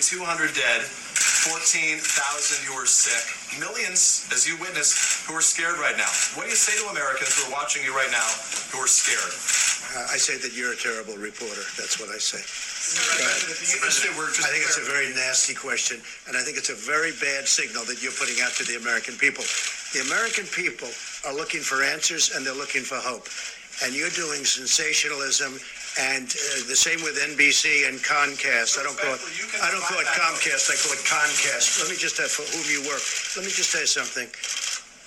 200 dead, 14,000 who are sick, millions, as you witness, who are scared right now. What do you say to Americans who are watching you right now who are scared? Uh, I say that you're a terrible reporter. That's what I say. I think it's a very nasty question, and I think it's a very bad signal that you're putting out to the American people. The American people are looking for answers and they're looking for hope. And you're doing sensationalism and uh, the same with NBC and Comcast. I don't call it. I don't call it Comcast. I call it Comcast. Let me just have for whom you work. Let me just say something.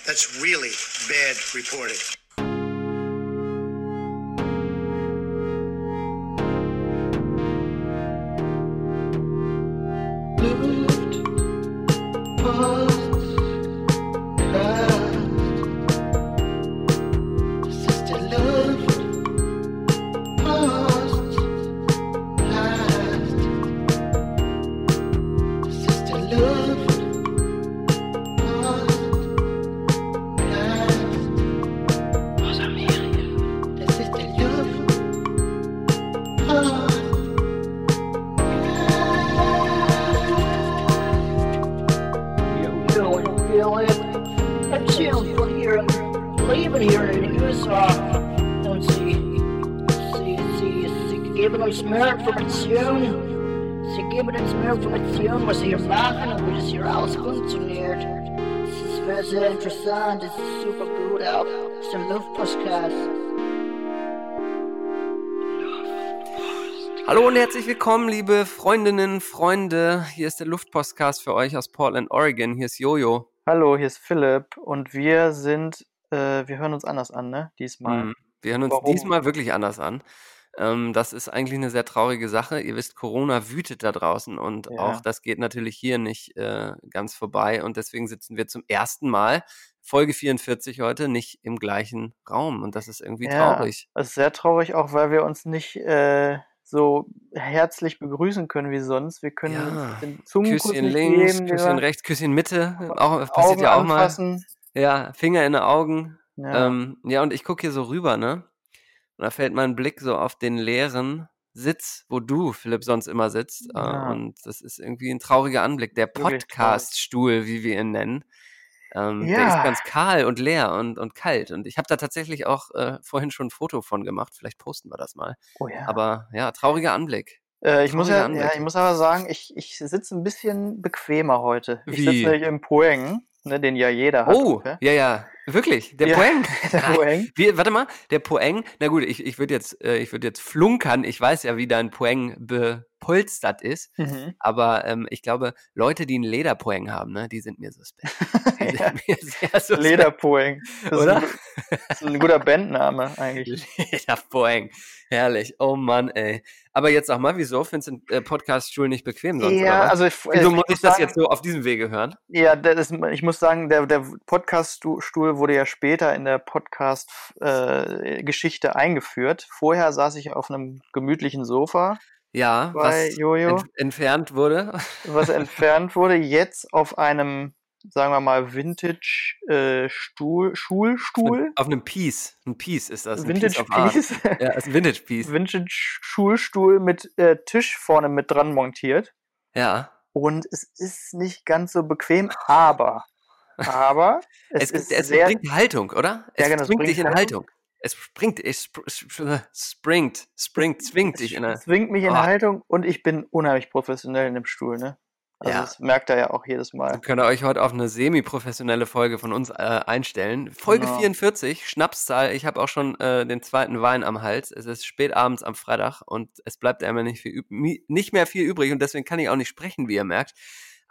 That's really bad reporting. Willkommen, liebe Freundinnen, Freunde. Hier ist der Luftpostcast für euch aus Portland, Oregon. Hier ist Jojo. Hallo, hier ist Philipp und wir sind, äh, wir hören uns anders an, ne? Diesmal. Mm, wir hören uns Warum? diesmal wirklich anders an. Ähm, das ist eigentlich eine sehr traurige Sache. Ihr wisst, Corona wütet da draußen und Ja. auch das geht natürlich hier nicht äh, ganz vorbei. Und deswegen sitzen wir zum ersten Mal, Folge 44 heute, nicht im gleichen Raum. Und das ist irgendwie Ja, traurig. Es ist sehr traurig, auch weil wir uns nicht äh, so herzlich begrüßen können wie sonst. Wir können Ja, uns den Zungenkuss Küsschen links, geben, Küsschen wir rechts, Küsschen Mitte. Auch, passiert Augen ja auch mal. anfassen. Ja, Finger in die Augen. Ja. Ähm, ja, und ich gucke hier so rüber, ne? Und da fällt mein Blick so auf den leeren Sitz, wo du, Philipp, sonst immer sitzt. Äh, Ja. und das ist irgendwie ein trauriger Anblick. Der. Podcast-Stuhl, wie wir ihn nennen. Ähm, Der ist Ja. ganz kahl und leer und, und kalt. Und ich habe da tatsächlich auch äh, vorhin schon ein Foto von gemacht. Vielleicht posten wir das mal. Oh ja. Aber ja, trauriger Anblick. Äh, ich, muss trauriger ja, Anblick. ja, ich muss aber sagen, ich, ich sitze ein bisschen bequemer heute. Ich Wie? sitze nämlich im Poeng, ne, den ja jeder hat. Oh, okay? ja, ja, wirklich. Der Ja, Poeng. der Poeng. Wie, warte mal, der Poeng, na gut, ich, ich würde jetzt, äh, ich würde jetzt flunkern. Ich weiß ja, wie dein Poeng bepolstert ist. Mhm. Aber ähm, ich glaube, Leute, die einen Lederpoeng haben, ne, die sind mir suspekt. Die Ja. sind mir sehr suspekt. Lederpoeng. Das Oder? Ist ein, das ist ein guter Bandname eigentlich. Lederpoeng. Herrlich. Oh Mann, ey. Aber jetzt sag mal, wieso findest du den äh, Podcast-Stuhl nicht bequem sonst? Ja, also ich, wieso muss ich das sagen, jetzt so auf diesem Wege hören? Ja, ist, ich muss sagen, der, der Podcast-Stuhl wurde ja später in der Podcast-Geschichte eingeführt. Vorher saß ich auf einem gemütlichen Sofa, Ja, Bei was Jojo. ent entfernt wurde. was entfernt wurde, jetzt auf einem, sagen wir mal, Vintage-Stuhl, Schulstuhl. Auf einem Piece. Ein Piece ist das. Ein Vintage Art. Piece. Ja, ist ein Vintage Piece. Vintage-Schulstuhl mit äh, Tisch vorne mit dran montiert. Ja. Und es ist nicht ganz so bequem, aber, aber es, Es, ist es sehr, bringt Haltung, oder? Es Ja, genau, bringt dich in Haltung. Haltung. Es springt, es sp springt, springt, zwingt dich in eine. zwingt mich in Oh. Haltung und ich bin unheimlich professionell in dem Stuhl, ne? Also Ja. das merkt er ja auch jedes Mal. können euch heute auf eine semi-professionelle Folge von uns äh, einstellen. Folge Genau. 44, Schnapszahl. Ich habe auch schon äh, den zweiten Wein am Hals. Es ist spät abends am Freitag und es bleibt einmal nicht, viel, nicht mehr viel übrig und deswegen kann ich auch nicht sprechen, wie ihr merkt.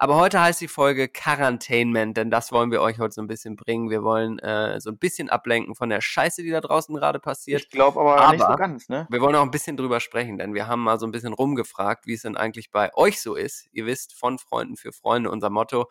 Aber heute heißt die Folge Quarantainment, denn das wollen wir euch heute so ein bisschen bringen. Wir wollen äh, so ein bisschen ablenken von der Scheiße, die da draußen gerade passiert. Ich glaube aber, nicht so Aber- ganz, ne? Wir wollen auch ein bisschen drüber sprechen, denn wir haben mal so ein bisschen rumgefragt, wie es denn eigentlich bei euch so ist. Ihr wisst, von Freunden für Freunde unser Motto.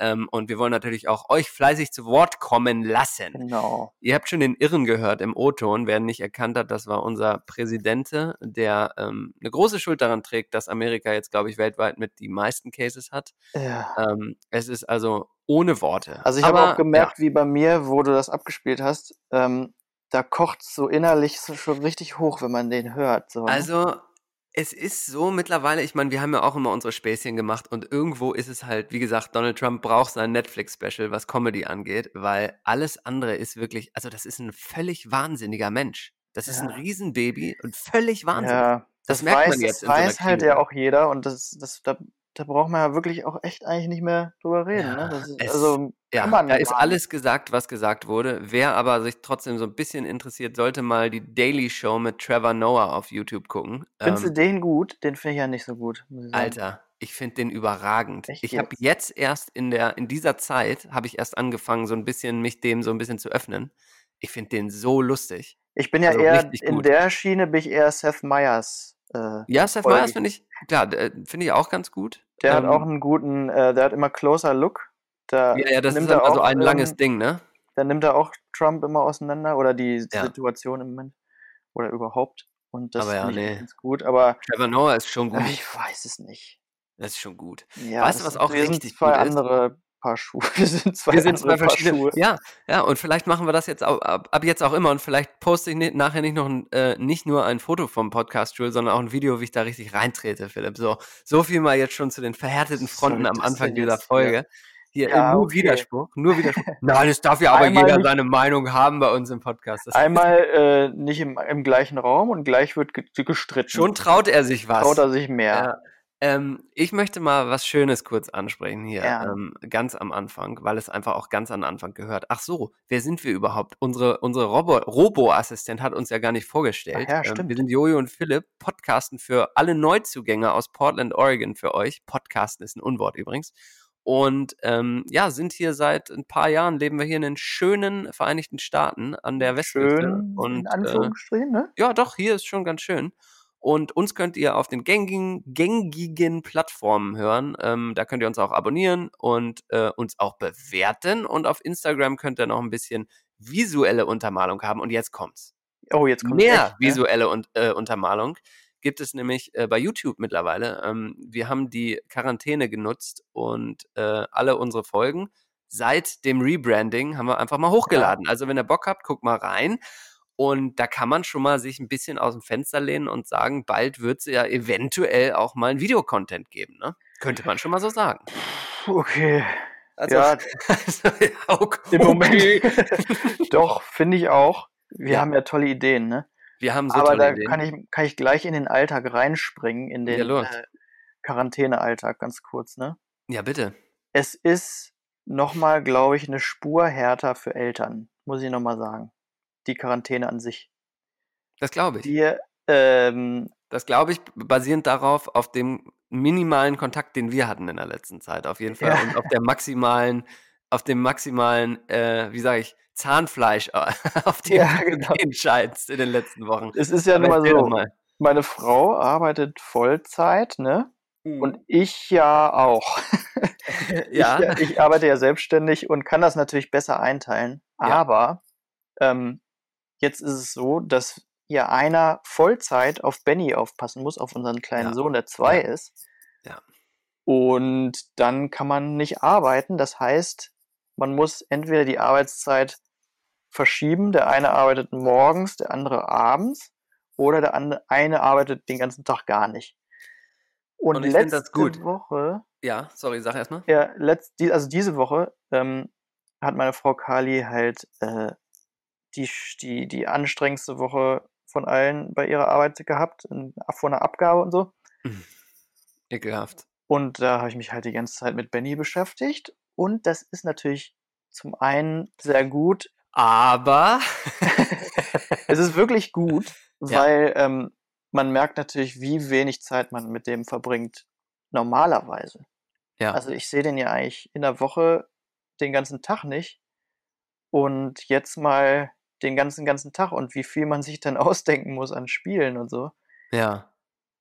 Ähm, und wir wollen natürlich auch euch fleißig zu Wort kommen lassen. Genau. Ihr habt schon den Irren gehört im O-Ton. Wer nicht erkannt hat, das war unser Präsident, der ähm, eine große Schuld daran trägt, dass Amerika jetzt, glaube ich, weltweit mit die meisten Cases hat. Ja. Ähm, es ist also ohne Worte. Also ich habe auch gemerkt, wie bei mir, wo du das abgespielt hast, ähm, da kocht so innerlich so schon richtig hoch, wenn man den hört. So, Ja, ne? also Es ist so mittlerweile, ich meine, wir haben ja auch immer unsere Späßchen gemacht und irgendwo ist es halt, wie gesagt, Donald Trump braucht sein Netflix-Special, was Comedy angeht, weil alles andere ist wirklich, also das ist ein völlig wahnsinniger Mensch. Das ist ein Ja. Riesenbaby und völlig wahnsinnig. Ja, Das das, merkt man weiß, jetzt das in so weiß halt ja auch jeder und das, das, da, da braucht man ja wirklich auch echt eigentlich nicht mehr drüber reden. Ja, ne? ist, es- also Ja, da ist alles gesagt, was gesagt wurde. Wer aber sich trotzdem so ein bisschen interessiert, sollte mal die Daily Show mit Trevor Noah auf YouTube gucken. Findest Ähm, du den gut? Den finde ich ja nicht so gut. Ich. Alter, ich finde den überragend. Echt ich habe jetzt? erst in der in dieser Zeit habe ich erst angefangen, so ein bisschen mich dem so ein bisschen zu öffnen. Ich finde den so lustig. Ich bin ja also eher in gut. der Schiene, bin ich eher Seth Meyers. Äh, Ja, Seth. Meyers finde ich klar, der- finde ich auch ganz gut. der hat Ähm, auch einen guten, äh, der hat immer closer Look. Da ja, ja, das nimmt ist dann er also auch, ein langes ähm, Ding, ne? Da nimmt er auch Trump immer auseinander oder die Ja. Situation im Moment oder überhaupt. Und das Aber ja, nee. ganz gut. Aber Trevor Noah ist schon gut. äh, ich weiß es nicht. Das ist schon gut. Ja, Weißt du, was auch richtig zwei gut ist? Paar Schuhe. Wir sind zwei Wir sind zwei Paar verschiedene. Schuhe. Ja, ja, und vielleicht machen wir das jetzt auch, ab, ab jetzt auch immer und vielleicht poste ich nachher nicht noch ein, äh, nicht nur ein Foto vom Podcast Stuhl, sondern auch ein Video, wie ich da richtig reintrete, Philipp. So, so viel mal jetzt schon zu den verhärteten Fronten am Anfang dieser jetzt? Folge. Hier Ja, nur okay. Widerspruch, nur Widerspruch. Nein, es darf ja aber Einmal jeder seine Meinung haben bei uns im Podcast. Das Einmal äh, nicht im, im gleichen Raum und gleich wird ge gestritten. schon traut er sich was. traut er sich mehr. Ähm, ich möchte mal was Schönes kurz ansprechen hier, Ja. ähm, ganz am Anfang, weil es einfach auch ganz an den Anfang gehört. Ach so, wer sind wir überhaupt? Unsere, unsere Robo Robo-Assistent hat uns ja gar nicht vorgestellt. Ach ja, ähm, wir stimmt. sind Jojo und Philipp, podcasten für alle Neuzugänge aus Portland, Oregon für euch. Podcasten ist ein Unwort übrigens. Und ähm, ja, sind hier seit ein paar Jahren, leben wir hier in den schönen Vereinigten Staaten an der Westküste. Schön, und in äh, Anführungsstrichen, ne? ja, doch, hier ist schon ganz schön. Und uns könnt ihr auf den gängigen, gängigen Plattformen hören. Ähm, da könnt ihr uns auch abonnieren und äh, uns auch bewerten. Und auf Instagram könnt ihr noch ein bisschen visuelle Untermalung haben. Und jetzt kommt's. Oh, jetzt kommt Mehr echt, ne? visuelle und, äh, Untermalung gibt es nämlich äh, bei YouTube mittlerweile. Ähm, wir haben die Quarantäne genutzt und äh, alle unsere Folgen seit dem Rebranding haben wir einfach mal hochgeladen. Also wenn ihr Bock habt, guckt mal rein. Und da kann man schon mal sich ein bisschen aus dem Fenster lehnen und sagen, bald wird es ja eventuell auch mal ein Videocontent geben. Ne? Könnte man schon mal so sagen. Okay. Also, Ja, also, ja, okay. im Moment. Doch, finde ich auch. Wir Ja. haben ja tolle Ideen, ne? Wir haben so Aber tolle da Ideen. kann ich, kann ich gleich in den Alltag reinspringen, in Ja, den los. äh, Quarantänealltag, ganz kurz, ne? ja, bitte. Es ist nochmal, glaube ich, eine Spur härter für Eltern, muss ich nochmal sagen. Die Quarantäne an sich. Das glaube ich. Wir, ähm, Das glaube ich, basierend darauf, auf dem minimalen Kontakt, den wir hatten in der letzten Zeit, auf jeden Fall. Ja. Und auf der maximalen, auf dem maximalen, äh, wie sage ich, Zahnfleisch, äh, auf dem Ja, du genau. gehen scheinst in den letzten Wochen. es ist ja Aber nun mal so, mal. meine Frau arbeitet Vollzeit, ne? Und ich ja auch. ja, Ich, ich arbeite ja selbstständig und kann das natürlich besser einteilen. Ja. Aber ähm, jetzt ist es so, dass ja einer Vollzeit auf Benny aufpassen muss, auf unseren kleinen Ja. Sohn, der zwei Ja. ist. Ja. Und dann kann man nicht arbeiten. Das heißt, man muss entweder die Arbeitszeit verschieben. Der eine arbeitet morgens, der andere abends. Oder der eine arbeitet den ganzen Tag gar nicht. Und, Und letzte. Woche ja, sorry, sag erstmal. ja, letzt, also diese Woche ähm, hat meine Frau Kali halt äh, die, die, die anstrengendste Woche von allen bei ihrer Arbeit gehabt, in, vor einer Abgabe und so. Ekelhaft. Und da habe ich mich halt die ganze Zeit mit Benny beschäftigt. Und das ist natürlich zum einen sehr gut. Aber, Es ist wirklich gut, Ja. weil ähm, man merkt natürlich, wie wenig Zeit man mit dem verbringt normalerweise. ja, Also ich sehe den ja eigentlich in der Woche den ganzen Tag nicht. Und jetzt mal den ganzen, ganzen Tag und wie viel man sich dann ausdenken muss an Spielen und so. ja,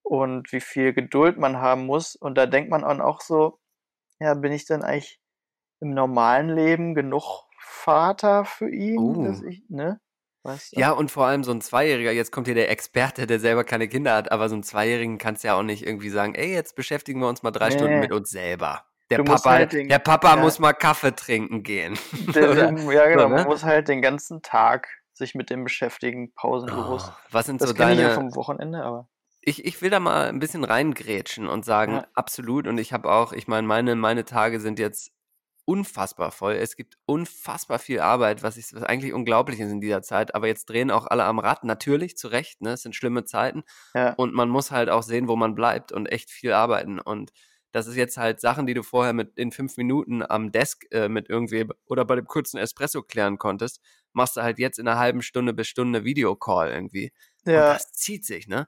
Und wie viel Geduld man haben muss. Und da denkt man dann auch so, ja, bin ich denn eigentlich im normalen Leben genug Vater für ihn, dass Uh. ich, ne? Weißt du? ja, und vor allem so ein Zweijähriger, jetzt kommt hier der Experte, der selber keine Kinder hat, aber so ein Zweijährigen kannst ja auch nicht irgendwie sagen, ey, jetzt beschäftigen wir uns mal drei Stunden Nee. mit uns selber. Der Papa, halt den- der Papa ja. muss mal Kaffee trinken gehen. Der, ja, genau. ne? Man muss halt den ganzen Tag sich mit dem beschäftigen, pausenlos. Oh, was sind das so kenne ich ja deine, vom Wochenende, aber. Ich, ich will da mal ein bisschen reingrätschen und sagen, Ja. absolut. Und ich habe auch, ich meine, meine, meine Tage sind jetzt unfassbar voll. Es gibt unfassbar viel Arbeit, was, ich, was eigentlich unglaublich ist in dieser Zeit. Aber jetzt drehen auch alle am Rad, natürlich, zu Recht. Ne? Es sind schlimme Zeiten. Ja. Und man muss halt auch sehen, wo man bleibt und echt viel arbeiten. Und das ist jetzt halt Sachen, die du vorher mit in fünf Minuten am Desk äh, mit irgendwem oder bei dem kurzen Espresso klären konntest, machst du halt jetzt in einer halben Stunde bis Stunde Videocall irgendwie. Und Ja. das zieht sich, ne?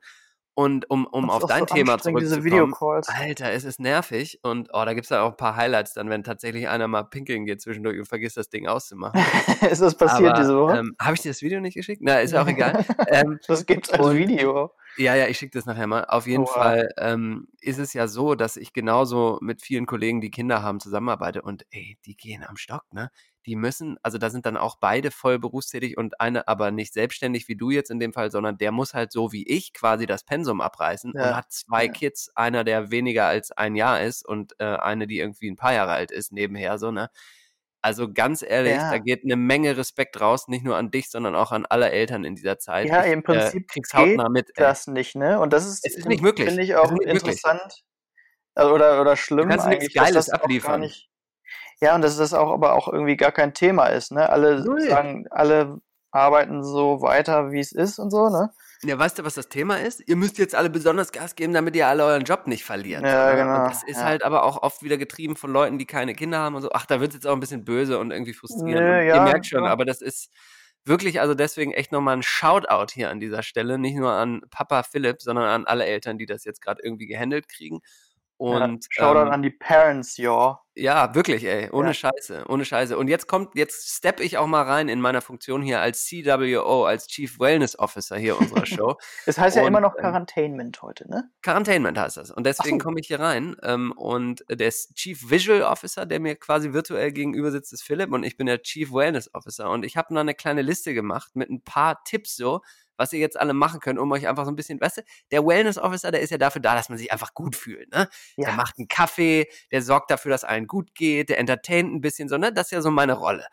Und um, um Und es auf dein so Thema zurückzukommen, Videocalls. Alter, es ist nervig und oh, da gibt's dann auch ein paar Highlights dann, wenn tatsächlich einer mal pinkeln geht zwischendurch und vergisst das Ding auszumachen. ist das passiert Aber diese Woche? ähm, habe ich dir das Video nicht geschickt? Na, ist ja auch egal. ähm, das gibt's als und- Video. Ja, ja, ich schicke das nachher mal. Auf jeden Oha. Fall ähm, ist es ja so, dass ich genauso mit vielen Kollegen, die Kinder haben, zusammenarbeite und ey, die gehen am Stock, ne? Die müssen, also da sind dann auch beide voll berufstätig und eine aber nicht selbstständig wie du jetzt in dem Fall, sondern der muss halt so wie ich quasi das Pensum abreißen und Ja, hat zwei ja. Kids, einer, der weniger als ein Jahr ist und äh, eine, die irgendwie ein paar Jahre alt ist, nebenher so, ne? Also ganz ehrlich, Ja. da geht eine Menge Respekt raus, nicht nur an dich, sondern auch an alle Eltern in dieser Zeit. Ja, ich, im Prinzip äh, krieg's geht hautnah mit. ey. Das nicht, ne? Und das ist, Es ist nicht möglich. Finde ich auch interessant. Also, Oder, oder schlimm nichts eigentlich, dass Geiles das auch gar abliefern. nicht. Ja, und dass das auch aber auch irgendwie gar kein Thema ist, ne? Alle Null. sagen, alle arbeiten so weiter, wie es ist und so, ne? Ja, weißt du, was das Thema ist? Ihr müsst jetzt alle besonders Gas geben, damit ihr alle euren Job nicht verliert. Ja, ne? genau, Und das ist ja. halt aber auch oft wieder getrieben von Leuten, die keine Kinder haben und so. Ach, da wird es jetzt auch ein bisschen böse und irgendwie frustrierend. Nö, und ihr ja, merkt schon, ja. aber das ist wirklich, also deswegen echt nochmal ein Shoutout hier an dieser Stelle. Nicht nur an Papa Philipp, sondern an alle Eltern, die das jetzt gerade irgendwie gehandelt kriegen. Und ja, Shoutout ähm, an die Parents, ja. Ja, wirklich, ey. Ohne Ja. Scheiße, ohne Scheiße. Und jetzt kommt, jetzt stepp ich auch mal rein in meiner Funktion hier als CWO, als Chief Wellness Officer hier unserer Show. Es heißt ja Und, immer noch ähm, Quarantainment heute, ne? Quarantainment heißt das. Und deswegen so. komme ich hier rein. Ähm, und der Chief Visual Officer, der mir quasi virtuell gegenüber sitzt, ist Philipp und ich bin der Chief Wellness Officer. Und ich habe noch eine kleine Liste gemacht mit ein paar Tipps so, was ihr jetzt alle machen könnt, um euch einfach so ein bisschen, weißt du, der Wellness Officer, der ist ja dafür da, dass man sich einfach gut fühlt, ne? Der Ja. macht einen Kaffee, der sorgt dafür, dass allen gut geht, der entertaint ein bisschen so, ne? Das ist ja so meine Rolle.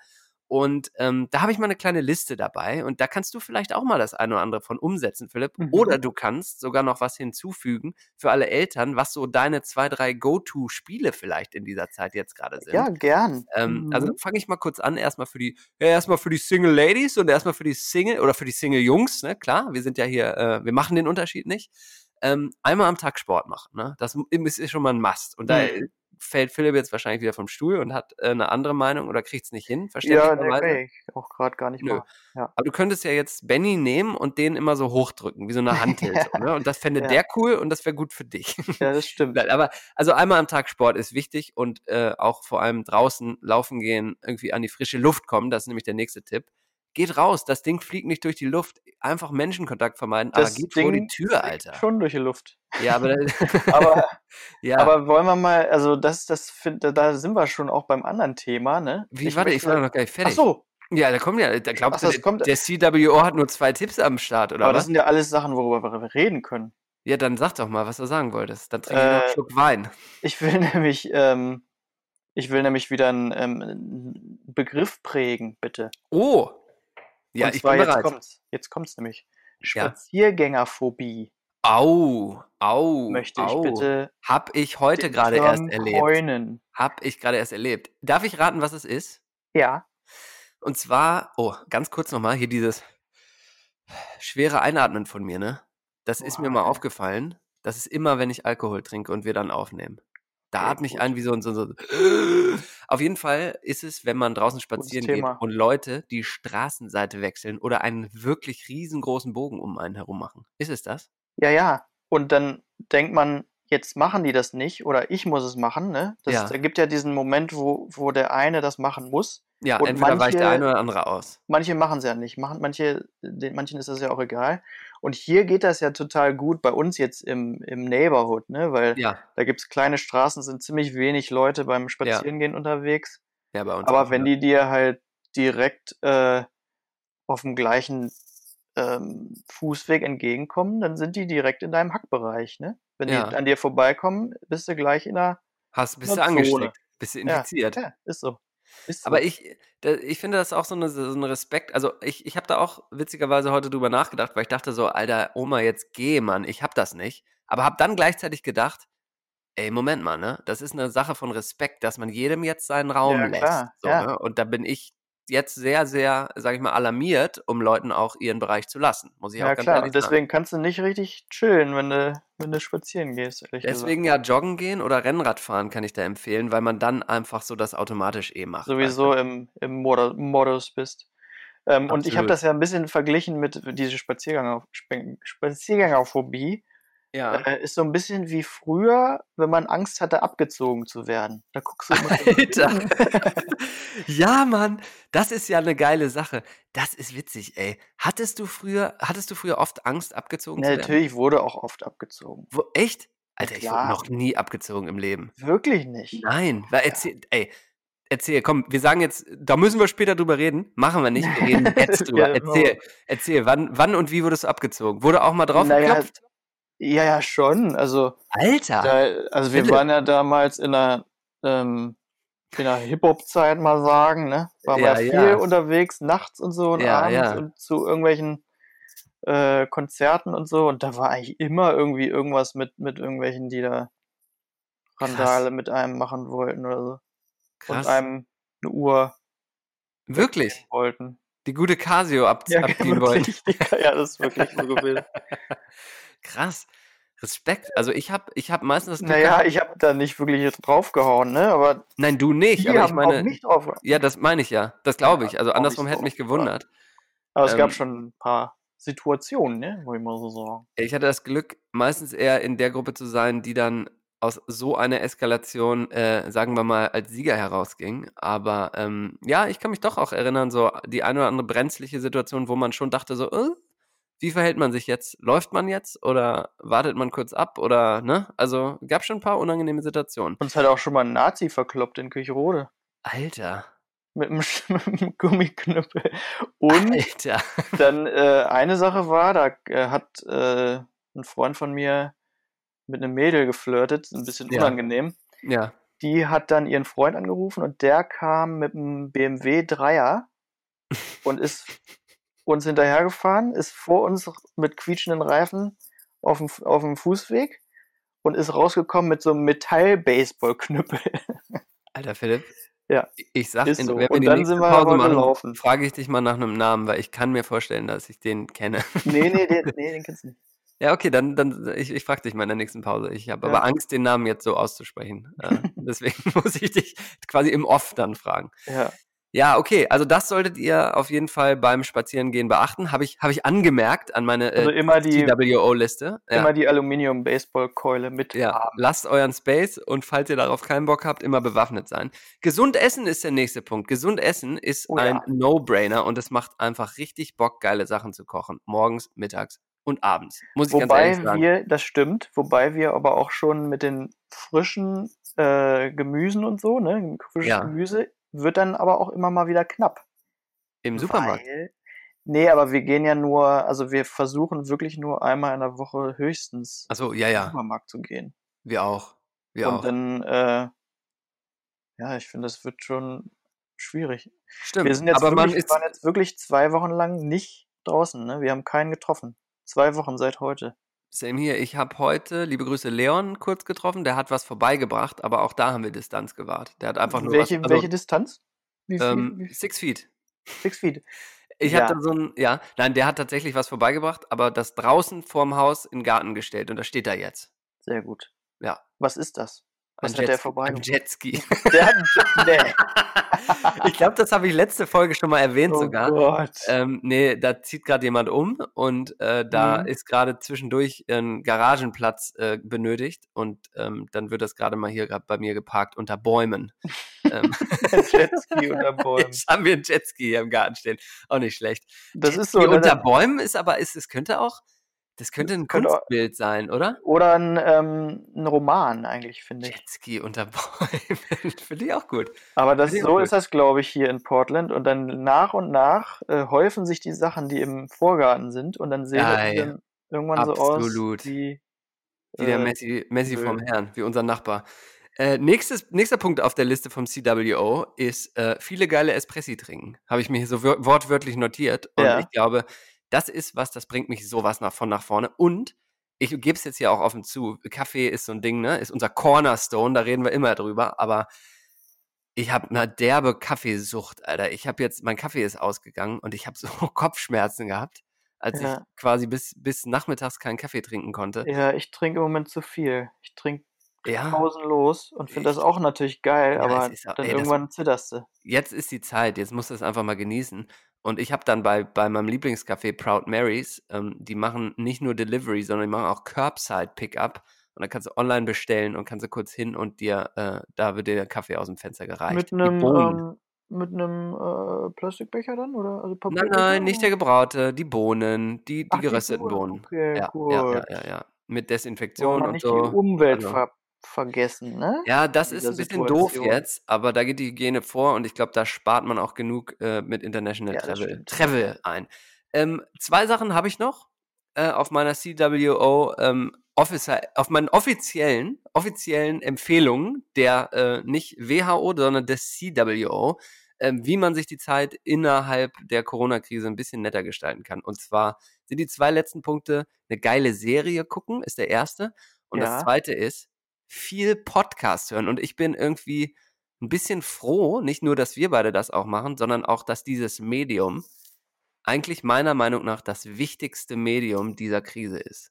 Und ähm, da habe ich mal eine kleine Liste dabei und da kannst du vielleicht auch mal das eine oder andere von umsetzen, Philipp. Mhm. Oder du kannst sogar noch was hinzufügen für alle Eltern, was so deine zwei, drei Go-To-Spiele vielleicht in dieser Zeit jetzt gerade sind. Ja, gern. Ähm, Also Mhm. fange ich mal kurz an, erstmal für die, ja, erstmal für die Single Ladies und erstmal für die Single oder für die Single Jungs, ne? Klar, wir sind ja hier, äh, wir machen den Unterschied nicht. Ähm, einmal am Tag Sport machen, ne? Das ist ist schon mal ein Must. Und da Mhm. Fällt Philipp jetzt wahrscheinlich wieder vom Stuhl und hat äh, eine andere Meinung oder kriegt es nicht hin, ja, nee, verständlicherweise. will ich auch gerade gar nicht Nö. mal. Ja. Aber du könntest ja jetzt Benny nehmen und den immer so hochdrücken, wie so eine Handhilfe. Ja. ne? Und das fände Ja. der cool und das wäre gut für dich. ja, das stimmt. Aber also einmal am Tag Sport ist wichtig und äh, auch vor allem draußen laufen gehen, irgendwie an die frische Luft kommen, das ist nämlich der nächste Tipp. Geht raus, das Ding fliegt nicht durch die Luft. Einfach Menschenkontakt vermeiden, aber Das geht vor die Ding Tür, Alter. Schon durch die Luft. Ja, aber, Aber, ja. aber wollen wir mal, also das, das find, da sind wir schon auch beim anderen Thema, ne? wie, warte, ich war doch noch gar nicht Ach fertig. so, Ja, da kommt ja, da glaubst Ach du, kommt- der CWO hat nur zwei Tipps am Start, oder aber das was? sind ja alles Sachen, worüber wir reden können. Ja, dann sag doch mal, was du sagen wolltest. Dann trinke ich noch einen Äh, Schluck Wein. Ich will nämlich, ähm, ich will nämlich wieder einen, ähm, einen Begriff prägen, bitte. Oh! Ja, Und ich zwar bin jetzt kommt's. Jetzt kommt's nämlich. Spaziergängerphobie Au, au, möchte ich au. bitte Hab ich heute gerade erst erlebt. coinen. Hab ich gerade erst erlebt. Darf ich raten, was es ist? Ja. Und zwar, oh, ganz kurz nochmal, hier dieses schwere Einatmen von mir, ne? Das ist mir mal Boah. aufgefallen. Das ist immer, wenn ich Alkohol trinke und wir dann aufnehmen. Da atme ich ein wie so ein, so, so. Auf jeden Fall ist es, wenn man draußen spazieren geht und Leute die Straßenseite wechseln oder einen wirklich riesengroßen Bogen um einen herum machen. Ist es das? Ja, ja. Und dann denkt man, jetzt machen die das nicht oder ich muss es machen, ne? Das, Ja. Da gibt ja diesen Moment, wo, wo der eine das machen muss. Ja, Und entweder weicht der manche- eine oder andere aus. Manche machen es ja nicht. Machen, manche, den, manchen ist das ja auch egal. Und hier geht das ja total gut bei uns jetzt im, im Neighborhood, ne? Weil Ja, da gibt es kleine Straßen, sind ziemlich wenig Leute beim Spazierengehen unterwegs. ja, bei uns. Aber auch, wenn ja. die dir halt direkt äh, auf dem gleichen ähm, Fußweg entgegenkommen, dann sind die direkt in deinem Hackbereich, ne? Wenn Ja. die an dir vorbeikommen, bist du gleich in der. Hast, bist du Zone. angesteckt, bist du Ja, infiziert. Ja, ist so. Ist so. Aber ich, da, ich finde das auch so eine, so ein Respekt. Also ich, ich habe da auch witzigerweise heute drüber nachgedacht, weil ich dachte so, Alter, Oma, jetzt geh, Mann, ich hab das nicht. Aber habe dann gleichzeitig gedacht, ey, Moment mal, ne? Das ist eine Sache von Respekt, dass man jedem jetzt seinen Raum Ja, lässt. So, ja. ne? Und da bin ich jetzt sehr, sehr, sag ich mal, alarmiert, um Leuten auch ihren Bereich zu lassen. Muss ich ja auch ganz klar, ehrlich und deswegen kannst du nicht richtig chillen, wenn du, wenn du spazieren gehst, Deswegen ja joggen gehen oder Rennrad fahren kann ich da empfehlen, weil man dann einfach so das automatisch eh macht. gesagt. weißt Sowieso du? im, im Modus bist. Ähm, und ich habe das ja ein bisschen verglichen mit dieser Spaziergänger, Spaziergängerphobie. Ja. Äh, ist so ein bisschen wie früher, wenn man Angst hatte, abgezogen zu werden. Da guckst du immer Alter. ja, Mann, das ist ja eine geile Sache. Das ist witzig, ey. Hattest du früher, hattest du früher oft Angst, abgezogen Ja, zu werden? natürlich wurde auch oft abgezogen. Wo, echt? Alter, ich wurde noch nie abgezogen im Leben. Wirklich nicht. Nein, weil erzähl, ey, erzähl, komm, wir sagen jetzt, da müssen wir später drüber reden. Machen wir nicht, wir reden jetzt drüber. Ja, Erzähl, erzähl, wann, wann und wie wurdest du abgezogen? Wurde auch mal drauf Naja, geklopft? Ja, ja, schon. Also, Alter! da, also wir Philipp. waren ja damals in einer, ähm, in Hip-Hop-Zeit mal sagen, ne? Waren Ja, wir viel ja. unterwegs, nachts und so und Ja, abends ja. und zu irgendwelchen äh, Konzerten und so. Und da war eigentlich immer irgendwie irgendwas mit, mit irgendwelchen, die da Randale mit einem machen wollten oder so. Krass. Und einem eine Uhr Wirklich? wollten. Die gute Casio ab, abziehen wollten. wirklich. Ja, das ist wirklich so gewesen. Krass. Respekt. Also ich habe ich hab meistens das Glück Naja, gehabt, ich habe da nicht wirklich draufgehauen, ne? Aber nein, du nicht, die aber ich haben meine, auf mich draufgehauen. ja, das meine ich ja. Das glaube ich. Also ich andersrum hätte mich gewundert. Aber es Ähm, gab schon ein paar Situationen, ne? Wollte ich mal so sagen. Ich hatte das Glück, meistens eher in der Gruppe zu sein, die dann aus so einer Eskalation, äh, sagen wir mal, als Sieger herausging. Aber ähm, ja, ich kann mich doch auch erinnern, so die eine oder andere brenzliche Situation, wo man schon dachte, so, äh, wie verhält man sich jetzt? Läuft man jetzt oder wartet man kurz ab oder, ne? Also gab schon ein paar unangenehme Situationen. Uns hat auch schon mal ein Nazi verkloppt in Kirchrode. Alter, Mit einem, mit einem Gummiknüppel. Und Alter. dann äh, eine Sache war, da äh, hat äh, ein Freund von mir mit einem Mädel geflirtet, ein bisschen Ja. unangenehm. Ja. Die hat dann ihren Freund angerufen und der kam mit einem BMW 3er und ist uns hinterhergefahren, ist vor uns mit quietschenden Reifen auf dem, auf dem Fußweg und ist rausgekommen mit so einem Metall-Baseball-Knüppel. Alter Philipp. Ja, Ich sag, ist in, so. wenn wir Und die dann nächste sind wir Pause machen, frage ich dich mal nach einem Namen, weil ich kann mir vorstellen, dass ich den kenne. Nee, nee, den, nee, den kennst du nicht. Ja, okay, dann, dann ich, ich frage dich mal in der nächsten Pause. Ich habe Ja. aber Angst, den Namen jetzt so auszusprechen. Äh, deswegen muss ich dich quasi im Off dann fragen. Ja, Ja, okay, also das solltet ihr auf jeden Fall beim Spazierengehen beachten. Habe ich, hab ich angemerkt an meine also äh, immer die, TWO-Liste. Ja. immer die Aluminium-Baseball-Keule mit Ja, haben. lasst euren Space und falls ihr darauf keinen Bock habt, immer bewaffnet sein. Gesund essen ist der nächste Punkt. Gesund essen ist Oh ein ja. No-Brainer und es macht einfach richtig Bock, geile Sachen zu kochen. Morgens, mittags und abends. Muss ich ganz Wobei ehrlich sagen. wir, das stimmt, wobei wir aber auch schon mit den frischen äh, Gemüsen und so, ne, frisches Ja. Gemüse, wird dann aber auch immer mal wieder knapp. Im Supermarkt. Weil, nee, aber wir gehen ja nur, also wir versuchen wirklich nur einmal in der Woche höchstens Achso, ja, in den ja. Supermarkt zu gehen. Wir auch. Wir und auch. dann, äh, ja, ich finde, das wird schon schwierig. Stimmt. Wir sind jetzt aber man wirklich, ist. waren jetzt wirklich zwei Wochen lang nicht draußen, ne? Wir haben keinen getroffen. Zwei Wochen seit heute. Same hier. Ich habe heute, liebe Grüße, Leon kurz getroffen. Der hat was vorbeigebracht, aber auch da haben wir Distanz gewahrt. Der hat einfach nur welche, was. Also, welche Distanz? Wie viel? ähm, wie six Feet. Six Feet. Ich Ja. habe da so ein, ja, nein, der hat tatsächlich was vorbeigebracht, aber das draußen vorm Haus in den Garten gestellt und da steht er jetzt. Sehr gut. Ja. Was ist das? Was hat der Jetski- vorbei? Ein Jetski. Der hat einen nee. ich glaube, das habe ich letzte Folge schon mal erwähnt Oh sogar. Gott. Ähm, nee, da zieht gerade jemand um und äh, da Mhm. ist gerade zwischendurch ein Garagenplatz äh, benötigt und ähm, dann wird das gerade mal hier gerade bei mir geparkt unter Bäumen. ähm, Jetski unter Bäumen. Jetzt haben wir einen Jetski hier im Garten stehen. Auch nicht schlecht. Das ist Jetski so. ne, unter Bäumen ist aber, ist, es könnte auch, das könnte ein könnte Kunstbild sein, oder? Oder ein, ähm, ein Roman eigentlich, finde ich. Jetski unter Bäumen. Finde ich auch gut. Aber das, so gut. ist das, glaube ich, hier in Portland. Und dann nach und nach äh, häufen sich die Sachen, die im Vorgarten sind. Und dann sehen Ja, ja. dann irgendwann so aus Absolut. wie Wie der äh, Messi, Messi vom. Herrn, wie unser Nachbar. Äh, nächstes, nächster Punkt auf der Liste vom CWO ist äh, viele geile Espressi trinken. Habe ich mir hier so wör wortwörtlich notiert. Und Ja. ich glaube, das ist was, das bringt mich sowas nach, von nach vorne. Und ich gebe es jetzt hier auch offen zu. Kaffee ist so ein Ding, ne? Ist unser Cornerstone, da reden wir immer drüber. Aber ich habe eine derbe Kaffeesucht, Alter. Ich habe jetzt, mein Kaffee ist ausgegangen und ich habe so Kopfschmerzen gehabt, als Ja. ich quasi bis, bis nachmittags keinen Kaffee trinken konnte. Ja, ich trinke im Moment zu viel. Ich trinke Ja. pausenlos und finde das auch natürlich geil, Ja, aber auch- dann ey, das- irgendwann zitterst du. jetzt ist die Zeit, jetzt musst du es einfach mal genießen. Und ich habe dann bei, bei meinem Lieblingscafé Proud Marys, ähm, die machen nicht nur Delivery, sondern die machen auch Curbside Pickup. Und dann kannst du online bestellen und kannst du kurz hin und dir, äh, da wird dir der Kaffee aus dem Fenster gereicht. Mit Die einem ähm, mit einem äh, Plastikbecher dann oder also Nein, nein, nicht der gebraute, die Bohnen, die, die Ach, die gerösteten Bohnen, Bohnen. okay, Ja, ja, ja, gut. ja, ja. Mit Desinfektion und nicht die so. Umwelt Also, ver vergessen, ne? ja, das ist ein bisschen doof Situation. jetzt, aber da geht die Hygiene vor und ich glaube, da spart man auch genug äh, mit International Ja, das Travel. Travel ein. Ähm, zwei Sachen habe ich noch äh, auf meiner CWO ähm, Officer, auf meinen offiziellen, offiziellen Empfehlungen der äh, nicht WHO, sondern des CWO, ähm, wie man sich die Zeit innerhalb der Corona-Krise ein bisschen netter gestalten kann. Und zwar sind die zwei letzten Punkte eine geile Serie gucken, ist der erste. Und das Ja. zweite ist viel Podcast hören. Und ich bin irgendwie ein bisschen froh, nicht nur, dass wir beide das auch machen, sondern auch, dass dieses Medium eigentlich meiner Meinung nach das wichtigste Medium dieser Krise ist.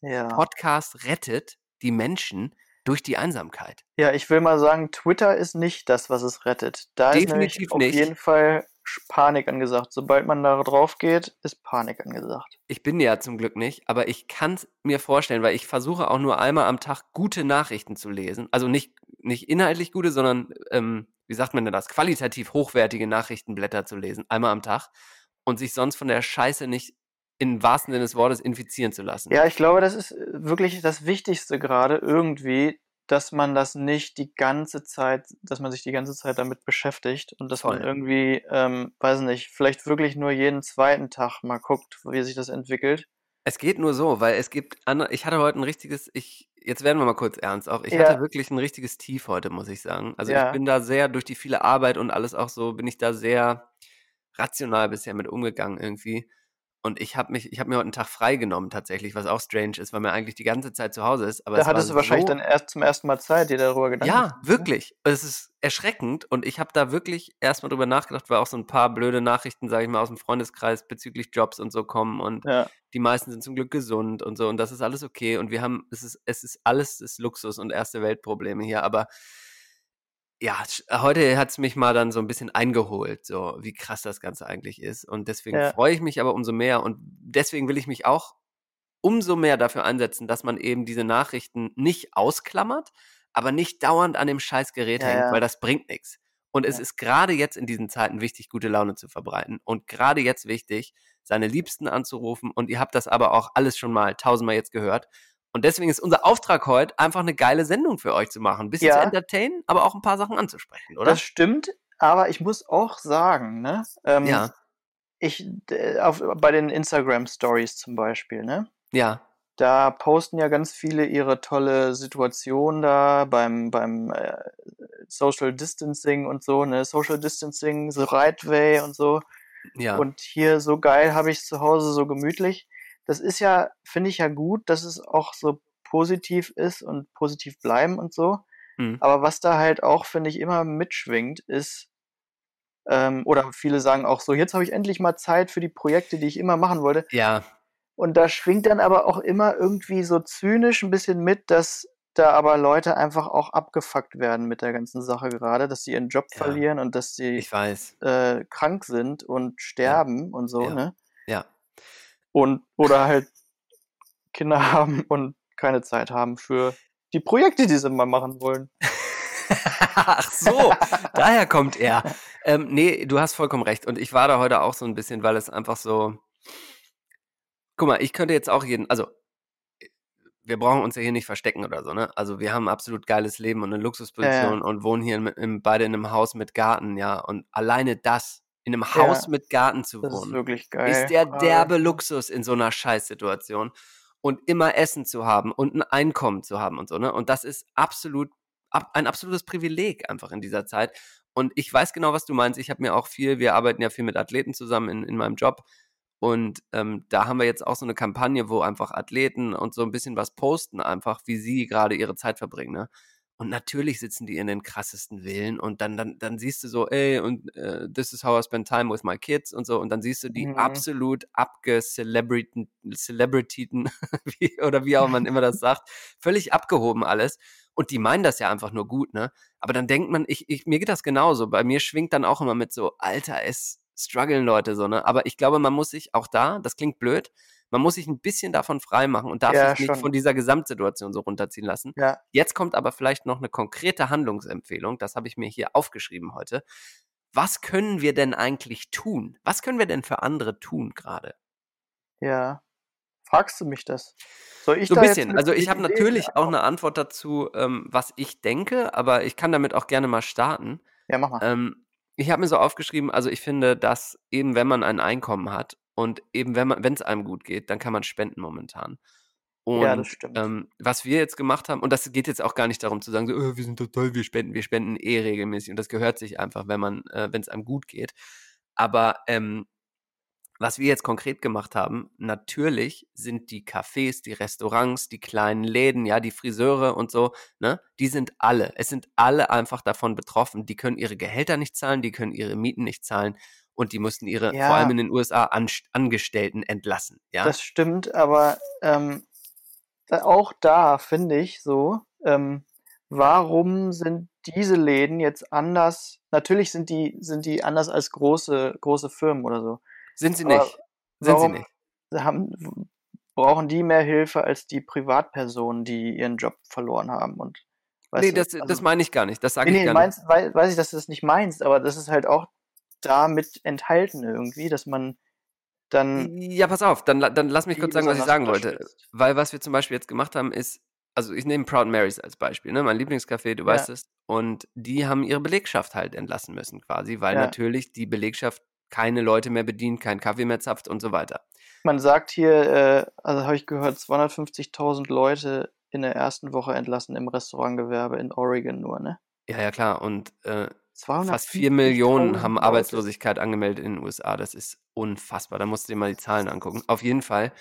Ja. Podcast rettet die Menschen durch die Einsamkeit. Ja, ich will mal sagen, Twitter ist nicht das, was es rettet. Da ist Definitiv auf nicht. jeden Fall Panik angesagt. Sobald man da drauf geht, ist Panik angesagt. Ich bin ja zum Glück nicht, aber ich kann es mir vorstellen, weil ich versuche auch nur einmal am Tag gute Nachrichten zu lesen. Also nicht, nicht inhaltlich gute, sondern, ähm, wie sagt man denn das, qualitativ hochwertige Nachrichtenblätter zu lesen, einmal am Tag und sich sonst von der Scheiße nicht im wahrsten Sinne des Wortes infizieren zu lassen. Ja, ich glaube, das ist äh, wirklich das Wichtigste gerade irgendwie, dass man das nicht die ganze Zeit, dass man sich die ganze Zeit damit beschäftigt und dass man Voll. irgendwie, ähm, weiß nicht, vielleicht wirklich nur jeden zweiten Tag mal guckt, wie sich das entwickelt. Es geht nur so, weil es gibt andere. Ich hatte heute ein richtiges, ich, jetzt werden wir mal kurz ernst auch. Ich Ja. hatte wirklich ein richtiges Tief heute, muss ich sagen. Also Ja. ich bin da sehr, durch die viele Arbeit und alles auch so, bin ich da sehr rational bisher mit umgegangen irgendwie. Und ich habe mich, ich habe mir heute einen Tag freigenommen tatsächlich, was auch strange ist, weil man eigentlich die ganze Zeit zu Hause ist. Aber Da hattest du wahrscheinlich so, dann erst zum ersten Mal Zeit, dir darüber Gedanken ja, machen, ne? wirklich. Es ist erschreckend und ich habe da wirklich erstmal drüber nachgedacht, weil auch so ein paar blöde Nachrichten, sage ich mal, aus dem Freundeskreis bezüglich Jobs und so kommen und Ja, die meisten sind zum Glück gesund und so und das ist alles okay und wir haben, es ist, es ist alles ist Luxus und erste Weltprobleme hier, aber ja, sch- heute hat es mich mal dann so ein bisschen eingeholt, so wie krass das Ganze eigentlich ist und deswegen Ja. freue ich mich aber umso mehr und deswegen will ich mich auch umso mehr dafür einsetzen, dass man eben diese Nachrichten nicht ausklammert, aber nicht dauernd an dem scheiß Gerät Ja, hängt, ja. weil das bringt nichts. Und es ist gerade jetzt in diesen Zeiten wichtig, gute Laune zu verbreiten. Und gerade jetzt wichtig, seine Liebsten anzurufen. Und ihr habt das aber auch alles schon mal tausendmal jetzt gehört. Und deswegen ist unser Auftrag heute, einfach eine geile Sendung für euch zu machen. Ein bisschen zu Ja. entertainen, aber auch ein paar Sachen anzusprechen, oder? das stimmt, aber ich muss auch sagen, ne, ähm, ja, ich, auf, bei den Instagram Stories zum Beispiel, ne, ja, da posten ja ganz viele ihre tolle Situation da beim, beim äh, Social Distancing und so, ne, Social Distancing, the right way und so. ja. Und hier so geil habe ich es zu Hause so gemütlich. Das ist ja, finde ich ja gut, dass es auch so positiv ist und positiv bleiben und so. Mhm. Aber was da halt auch, finde ich, immer mitschwingt, ist, ähm, oder viele sagen auch so, jetzt habe ich endlich mal Zeit für die Projekte, die ich immer machen wollte. ja, Und da schwingt dann aber auch immer irgendwie so zynisch ein bisschen mit, dass da aber Leute einfach auch abgefuckt werden mit der ganzen Sache gerade, dass sie ihren Job Ja. verlieren und dass sie ich weiß. äh, krank sind und sterben und so, Ja. ne? Ja. Und oder halt Kinder haben und keine Zeit haben für die Projekte, die sie mal machen wollen. Ach so, daher kommt er. Ähm, nee, du hast vollkommen recht. Und ich war da heute auch so ein bisschen, weil es einfach so. Guck mal, ich könnte jetzt auch jeden. Also, wir brauchen uns ja hier nicht verstecken oder so, ne? Also, wir haben ein absolut geiles Leben und eine Luxusposition und wohnen hier in, in, beide in einem Haus mit Garten, ja. Und alleine das, in einem Haus Ja, mit Garten zu Das ist wohnen, wirklich geil. ist der gerade. derbe Luxus in so einer Scheißsituation. Und immer Essen zu haben und ein Einkommen zu haben und so, ne? Und das ist absolut ab, ein absolutes Privileg einfach in dieser Zeit. Und ich weiß genau, was du meinst. Ich habe mir auch viel, wir arbeiten ja viel mit Athleten zusammen in, in meinem Job. Und ähm, da haben wir jetzt auch so eine Kampagne, wo einfach Athleten und so ein bisschen was posten, einfach, wie sie gerade ihre Zeit verbringen. Ne? Und natürlich sitzen die in den krassesten Villen und dann, dann, dann siehst du so, ey, und uh, this is how I spend time with my kids und so. Und dann siehst du die Mhm. absolut abgecelebriten, Celebrityten, wie, oder wie auch man immer das sagt, völlig abgehoben alles. Und die meinen das ja einfach nur gut, ne? Aber dann denkt man, ich, ich, mir geht das genauso. Bei mir schwingt dann auch immer mit so, Alter, es strugglen Leute so, ne? Aber ich glaube, man muss sich auch da, das klingt blöd, man muss sich ein bisschen davon freimachen und darf Ja, sich nicht schon. von dieser Gesamtsituation so runterziehen lassen. Ja, Jetzt kommt aber vielleicht noch eine konkrete Handlungsempfehlung. Das habe ich mir hier aufgeschrieben heute. Was können wir denn eigentlich tun? Was können wir denn für andere tun gerade? ja. Fragst du mich das? Soll ich So ein bisschen. Also ich habe natürlich auch eine Antwort dazu, ähm, was ich denke, aber ich kann damit auch gerne mal starten. Ja, mach mal. Ähm, ich habe mir so aufgeschrieben, also ich finde, dass eben wenn man ein Einkommen hat und eben wenn man, wenn es einem gut geht, dann kann man spenden momentan. Ja, das Und stimmt. ähm, was wir jetzt gemacht haben, und das geht jetzt auch gar nicht darum zu sagen, so, "Oh, wir sind total, wir spenden, wir spenden eh regelmäßig und das gehört sich einfach, wenn man, äh, wenn es einem gut geht. Aber ähm, was wir jetzt konkret gemacht haben, natürlich sind die Cafés, die Restaurants, die kleinen Läden, ja, die Friseure und so, ne, die sind alle, es sind alle einfach davon betroffen. Die können ihre Gehälter nicht zahlen, die können ihre Mieten nicht zahlen und die mussten ihre, vor allem Ja. in den USA, An Angestellten entlassen, ja. Das stimmt, aber ähm, auch da finde ich so, ähm, warum sind diese Läden jetzt anders? Natürlich sind die, sind die anders als große, große Firmen oder so. Sind sie Aber nicht. Sind sie nicht. haben, brauchen die mehr Hilfe als die Privatpersonen, die ihren Job verloren haben? Und weißt Nee, das, das also, meine ich gar nicht. Das sage nee, ich nee, gar nicht. meinst, wei- weiß ich, dass du das nicht meinst, aber das ist halt auch damit enthalten irgendwie, dass man dann Ja, pass auf, dann, dann lass mich kurz sagen, was ich sagen wollte. Weil was wir zum Beispiel jetzt gemacht haben, ist, also ich nehme Proud Marys als Beispiel, ne? mein Lieblingscafé, du Ja. weißt es. Und die haben ihre Belegschaft halt entlassen müssen quasi, weil Ja. natürlich die Belegschaft keine Leute mehr bedient, keinen Kaffee mehr zapft und so weiter. Man sagt hier, äh, also habe ich gehört, 250.000 Leute in der ersten Woche entlassen im Restaurantgewerbe in Oregon nur, ne? Ja, ja, klar. Und äh, fast 250.000 vier Millionen haben. Arbeitslosigkeit angemeldet in den USA. Das ist unfassbar. Da musst du dir mal die Zahlen angucken. Auf jeden Fall,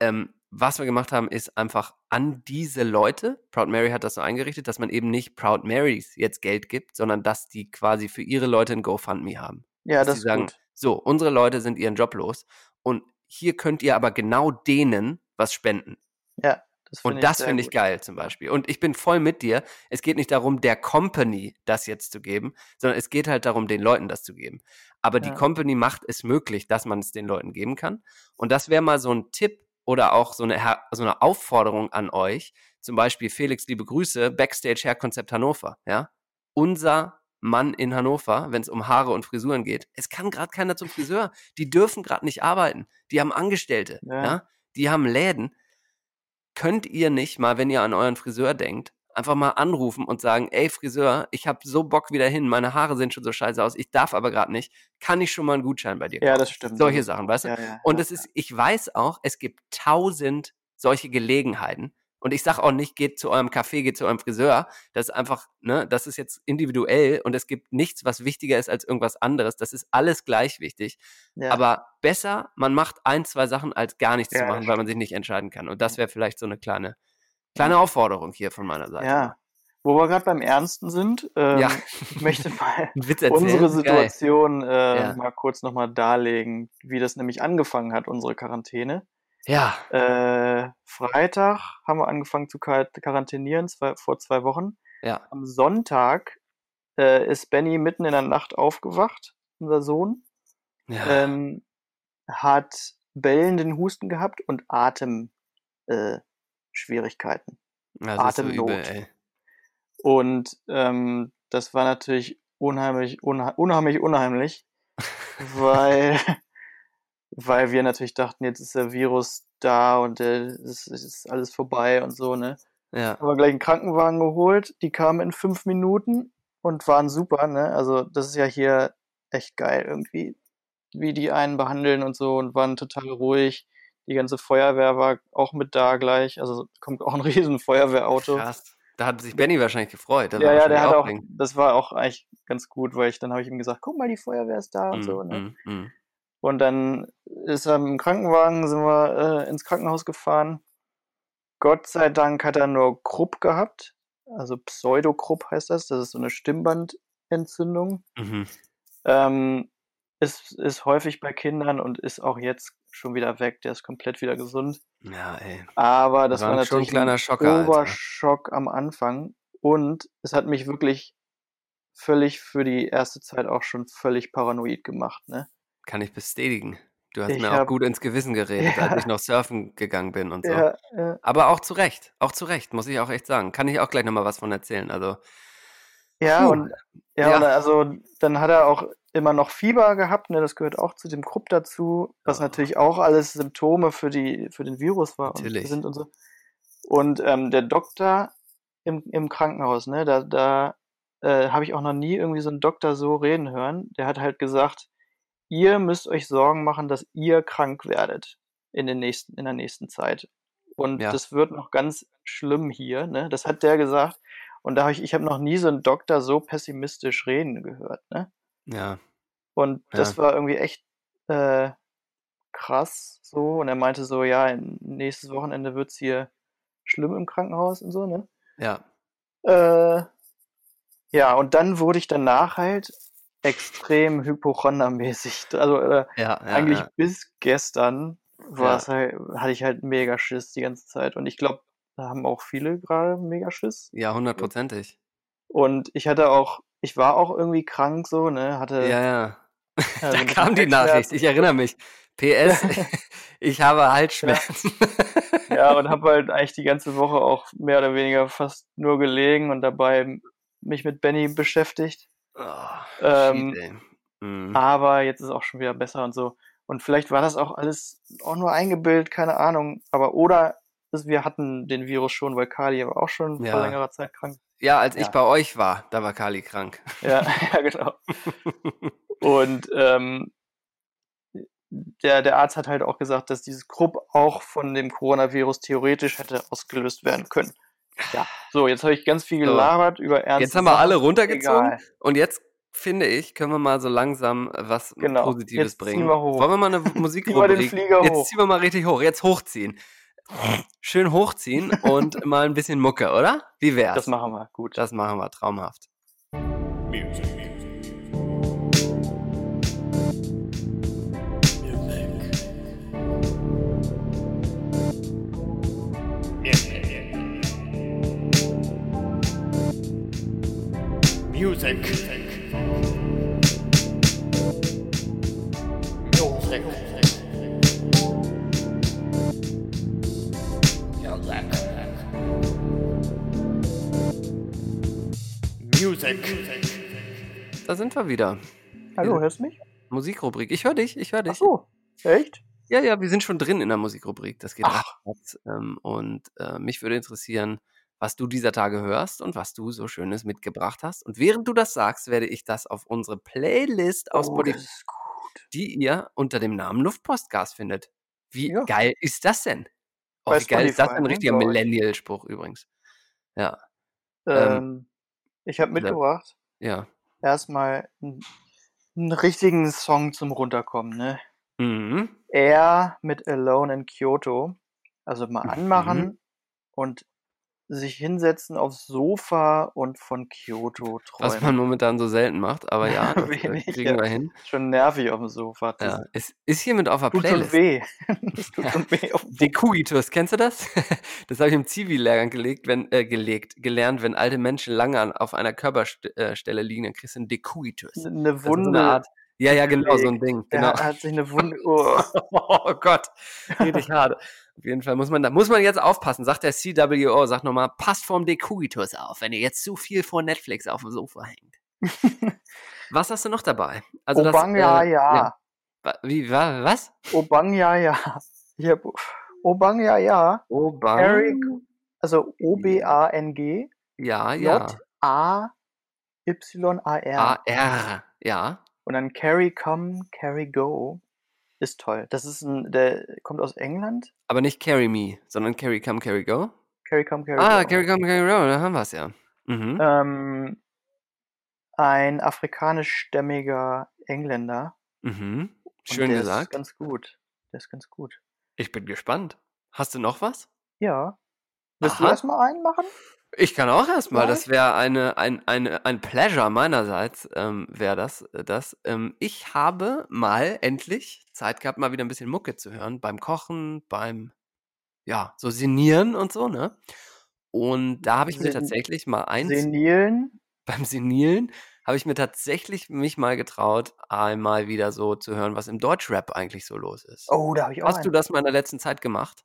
ähm, was wir gemacht haben, ist einfach an diese Leute, Proud Mary hat das so eingerichtet, dass man eben nicht Proud Marys jetzt Geld gibt, sondern dass die quasi für ihre Leute ein GoFundMe haben. Ja, dass das ist sagen, gut. so, unsere Leute sind ihren Job los und hier könnt ihr aber genau denen was spenden. Ja, das Und das finde ich geil zum Beispiel. Und ich bin voll mit dir. Es geht nicht darum, der Company das jetzt zu geben, sondern es geht halt darum, den Leuten das zu geben. Aber die Ja. Company macht es möglich, dass man es den Leuten geben kann. Und das wäre mal so ein Tipp oder auch so eine, so eine Aufforderung an euch. Zum Beispiel, Felix, liebe Grüße, Backstage Hair Konzept Hannover. Ja? Unser Mann in Hannover, wenn es um Haare und Frisuren geht. Es kann gerade keiner zum Friseur. Die dürfen gerade nicht arbeiten. Die haben Angestellte. Ja. ja? Die haben Läden könnt ihr nicht mal, wenn ihr an euren Friseur denkt, einfach mal anrufen und sagen, ey Friseur, ich habe so Bock wieder hin, meine Haare sehen schon so scheiße aus, ich darf aber gerade nicht, kann ich schon mal einen Gutschein bei dir Ja, kaufen? das stimmt. Solche Sachen, weißt du? Ja, ja, Und ja, es ist, ich weiß auch, es gibt tausend solche Gelegenheiten. Und ich sage auch nicht, geht zu eurem Café, geht zu eurem Friseur. Das ist einfach, ne, das ist jetzt individuell und es gibt nichts, was wichtiger ist als irgendwas anderes. Das ist alles gleich wichtig. ja. Aber besser, man macht ein, zwei Sachen, als gar nichts Ja, zu machen, weil man sich nicht entscheiden kann. Und das wäre vielleicht so eine kleine, kleine Aufforderung hier von meiner Seite. ja. Wo wir gerade beim Ernsten sind, ähm, Ja. ich möchte mal unsere. Situation äh, mal kurz nochmal darlegen, wie das nämlich angefangen hat, unsere Quarantäne. Ja, Äh, Freitag haben wir angefangen zu quar- quarantänieren, zwei, vor zwei Wochen. ja. Am Sonntag äh, ist Benny mitten in der Nacht aufgewacht, unser Sohn, ja. ähm, hat bellenden Husten gehabt und Atemschwierigkeiten. Äh, ist so Atemnot. übel. Und ähm, das war natürlich unheimlich, unheimlich, unheimlich, weil, weil wir natürlich dachten, jetzt ist der Virus da und äh, es ist alles vorbei und so, ne? Ja, Haben wir gleich einen Krankenwagen geholt, die kamen in fünf Minuten und waren super, ne? Also das ist ja hier echt geil irgendwie, wie die einen behandeln und so und waren total ruhig. Die ganze Feuerwehr war auch mit da gleich, also kommt auch ein riesen Feuerwehrauto. krass. Da hat sich Benny wahrscheinlich gefreut. Ja, war ja, der hat auch, das war auch eigentlich ganz gut, weil ich dann habe ich ihm gesagt, guck mal, die Feuerwehr ist da und so. Mm, Ne? mm, mm. Und dann ist er im Krankenwagen, sind wir äh, ins Krankenhaus gefahren. Gott sei Dank hat er nur Krupp gehabt. Also Pseudokrupp heißt das. Das ist so eine Stimmbandentzündung. Mhm. Ähm, ist, ist häufig bei Kindern und ist auch jetzt schon wieder weg. Der ist komplett wieder gesund. Ja, ey. Aber das War war schon ein natürlich kleiner Schocker, Alter. Oberschock am Anfang. Und es hat mich wirklich völlig für die erste Zeit auch schon völlig paranoid gemacht. Ne? Kann ich bestätigen. Du hast Ich mir auch hab- gut ins Gewissen geredet, Ja. als ich noch surfen gegangen bin und so. Ja, ja. Aber auch zu Recht. Auch zu Recht, muss ich auch echt sagen. Kann ich auch gleich nochmal was von erzählen. Also, Ja, Puh. und ja, Ja. Also dann hat er auch immer noch Fieber gehabt, ne? Das gehört auch zu dem Krupp dazu, was Ja. natürlich auch alles Symptome für die für den Virus war Natürlich. und sind und so. Und ähm, der Doktor im, im Krankenhaus, ne, da, da äh, habe ich auch noch nie irgendwie so einen Doktor so reden hören. Der hat halt gesagt, ihr müsst euch Sorgen machen, dass ihr krank werdet in den nächsten, in der nächsten Zeit. Und Ja. das wird noch ganz schlimm hier, ne? Das hat der gesagt. Und da habe ich, ich habe noch nie so einen Doktor so pessimistisch reden gehört, ne? ja. Und das Ja. war irgendwie echt äh, krass so. Und er meinte so, ja, nächstes Wochenende wird's hier schlimm im Krankenhaus und so, ne? Ja. Äh, ja, und dann wurde ich danach halt extrem hypochondermäßig. Also äh, Ja, ja, eigentlich ja. bis gestern Ja. war's halt, hatte ich halt mega Schiss die ganze Zeit. Und ich glaube, da haben auch viele gerade mega Schiss. Ja, hundertprozentig. Und ich hatte auch, ich war auch irgendwie krank so, ne? Hatte Ja, ja. ja, Da kam die. Nachricht, ich erinnere mich. PS, ich habe Halsschmerzen. Ja, und habe halt eigentlich die ganze Woche auch mehr oder weniger fast nur gelegen und dabei mich mit Benny beschäftigt. Oh, Ähm. Mhm. Aber jetzt ist auch schon wieder besser und so. Und vielleicht war das auch alles auch nur eingebildet, keine Ahnung. Aber oder wir hatten den Virus schon, weil Kali aber auch schon vor Ja. längerer Zeit krank. Ja, als ich Ja. bei euch war, da war Kali krank. Ja, ja genau. Und ähm, der, der Arzt hat halt auch gesagt, dass dieses Krupp auch von dem Coronavirus theoretisch hätte ausgelöst werden können. Ja, so, jetzt habe ich ganz viel So. gelabert über ernste Jetzt haben wir alle runtergezogen Egal. und jetzt finde ich, können wir mal so langsam was Genau. Positives Jetzt ziehen bringen. wir hoch. Wollen wir mal eine Ziehen Musikrubrik? Jetzt ziehen wir mal richtig hoch. Jetzt hochziehen. Schön hochziehen und mal ein bisschen Mucke, oder? Wie wär's? Das machen wir, gut. Das machen wir traumhaft. Music. Music. Music. Da sind wir wieder. Hallo, hörst du mich? Musikrubrik. Ich höre dich, ich höre dich. Ach so, echt? Ja, ja, wir sind schon drin in der Musikrubrik. Das geht Ach. ratzfatz. Ähm, und äh, mich würde interessieren, was du dieser Tage hörst und was du so Schönes mitgebracht hast. Und während du das sagst, werde ich das auf unsere Playlist aus Oh, Spotify, die ihr unter dem Namen Luftpostgas findet. Wie Ja. geil ist das denn? Oh, wie geil ist das? Ein ne, richtiger. Millennial-Spruch übrigens. Ja, Ähm, ich habe mitgebracht, ja. erstmal einen, einen richtigen Song zum Runterkommen, ne? Mhm. Er mit Alone in Kyoto. Also mal anmachen Mhm. und sich hinsetzen aufs Sofa und von Kyoto Was träumen. man momentan so selten macht, aber ja, das äh, Wenig, kriegen ja. wir hin. Schon nervig auf dem Sofa. Ja, es ist hiermit auf der Tut Playlist. schon weh. Das tut Ja. weh. Dekuitus, kennst du das? Das habe ich im Zivi-Lehrgang gelegt, wenn, äh, gelegt, gelernt, wenn alte Menschen lange an, auf einer Körperstelle liegen, dann kriegst du einen Dekuitus. eine Das ist so Wunde. eine Art, ja, ja, genau, so ein. Ding, Er genau. hat, hat sich eine Wunde. Oh. Oh Gott, richtig hart. Auf jeden Fall muss man, da muss man jetzt aufpassen, sagt der CWO, sagt nochmal, passt vorm Dekuitus auf, wenn ihr jetzt zu viel vor Netflix auf dem Sofa hängt. Was hast du noch dabei? Also Obang, ja, äh, ja. Wie, wa, was? Obang, ja, ja. Ich hab Obang, ja, ja. Obang? Eric, also O-B-A-N-G. Ja, ja. J-A-Y-A-R. A-R, ja. Und dann Carry Come, Carry Go. Ist toll. Das ist ein, der kommt aus England. Aber nicht Carry Me, sondern Carry Come, Carry Go. Carry Come, Carry Ah, Go. Carry Come, Carry Go, da haben wir es ja. Mhm. Ähm, ein afrikanischstämmiger Engländer. Mhm. Schön der gesagt. Ist ganz gut. Der ist ganz gut. Ich bin gespannt. Hast du noch was? Ja. Willst du Aha. erstmal einen machen? Ich kann auch erstmal, das Vielleicht? wäre eine, ein, eine, ein Pleasure meinerseits, ähm, wäre das. äh, das. Ähm, ich habe mal endlich Zeit gehabt, mal wieder ein bisschen Mucke zu hören, beim Kochen, beim, ja, so Sinieren und so, ne? Und da habe ich mir tatsächlich mal eins, Senilen. beim Sinieren, habe ich mir tatsächlich mich mal getraut, einmal wieder so zu hören, was im Deutschrap eigentlich so los ist. Oh, da habe ich auch Hast du einen. das mal in der letzten Zeit gemacht?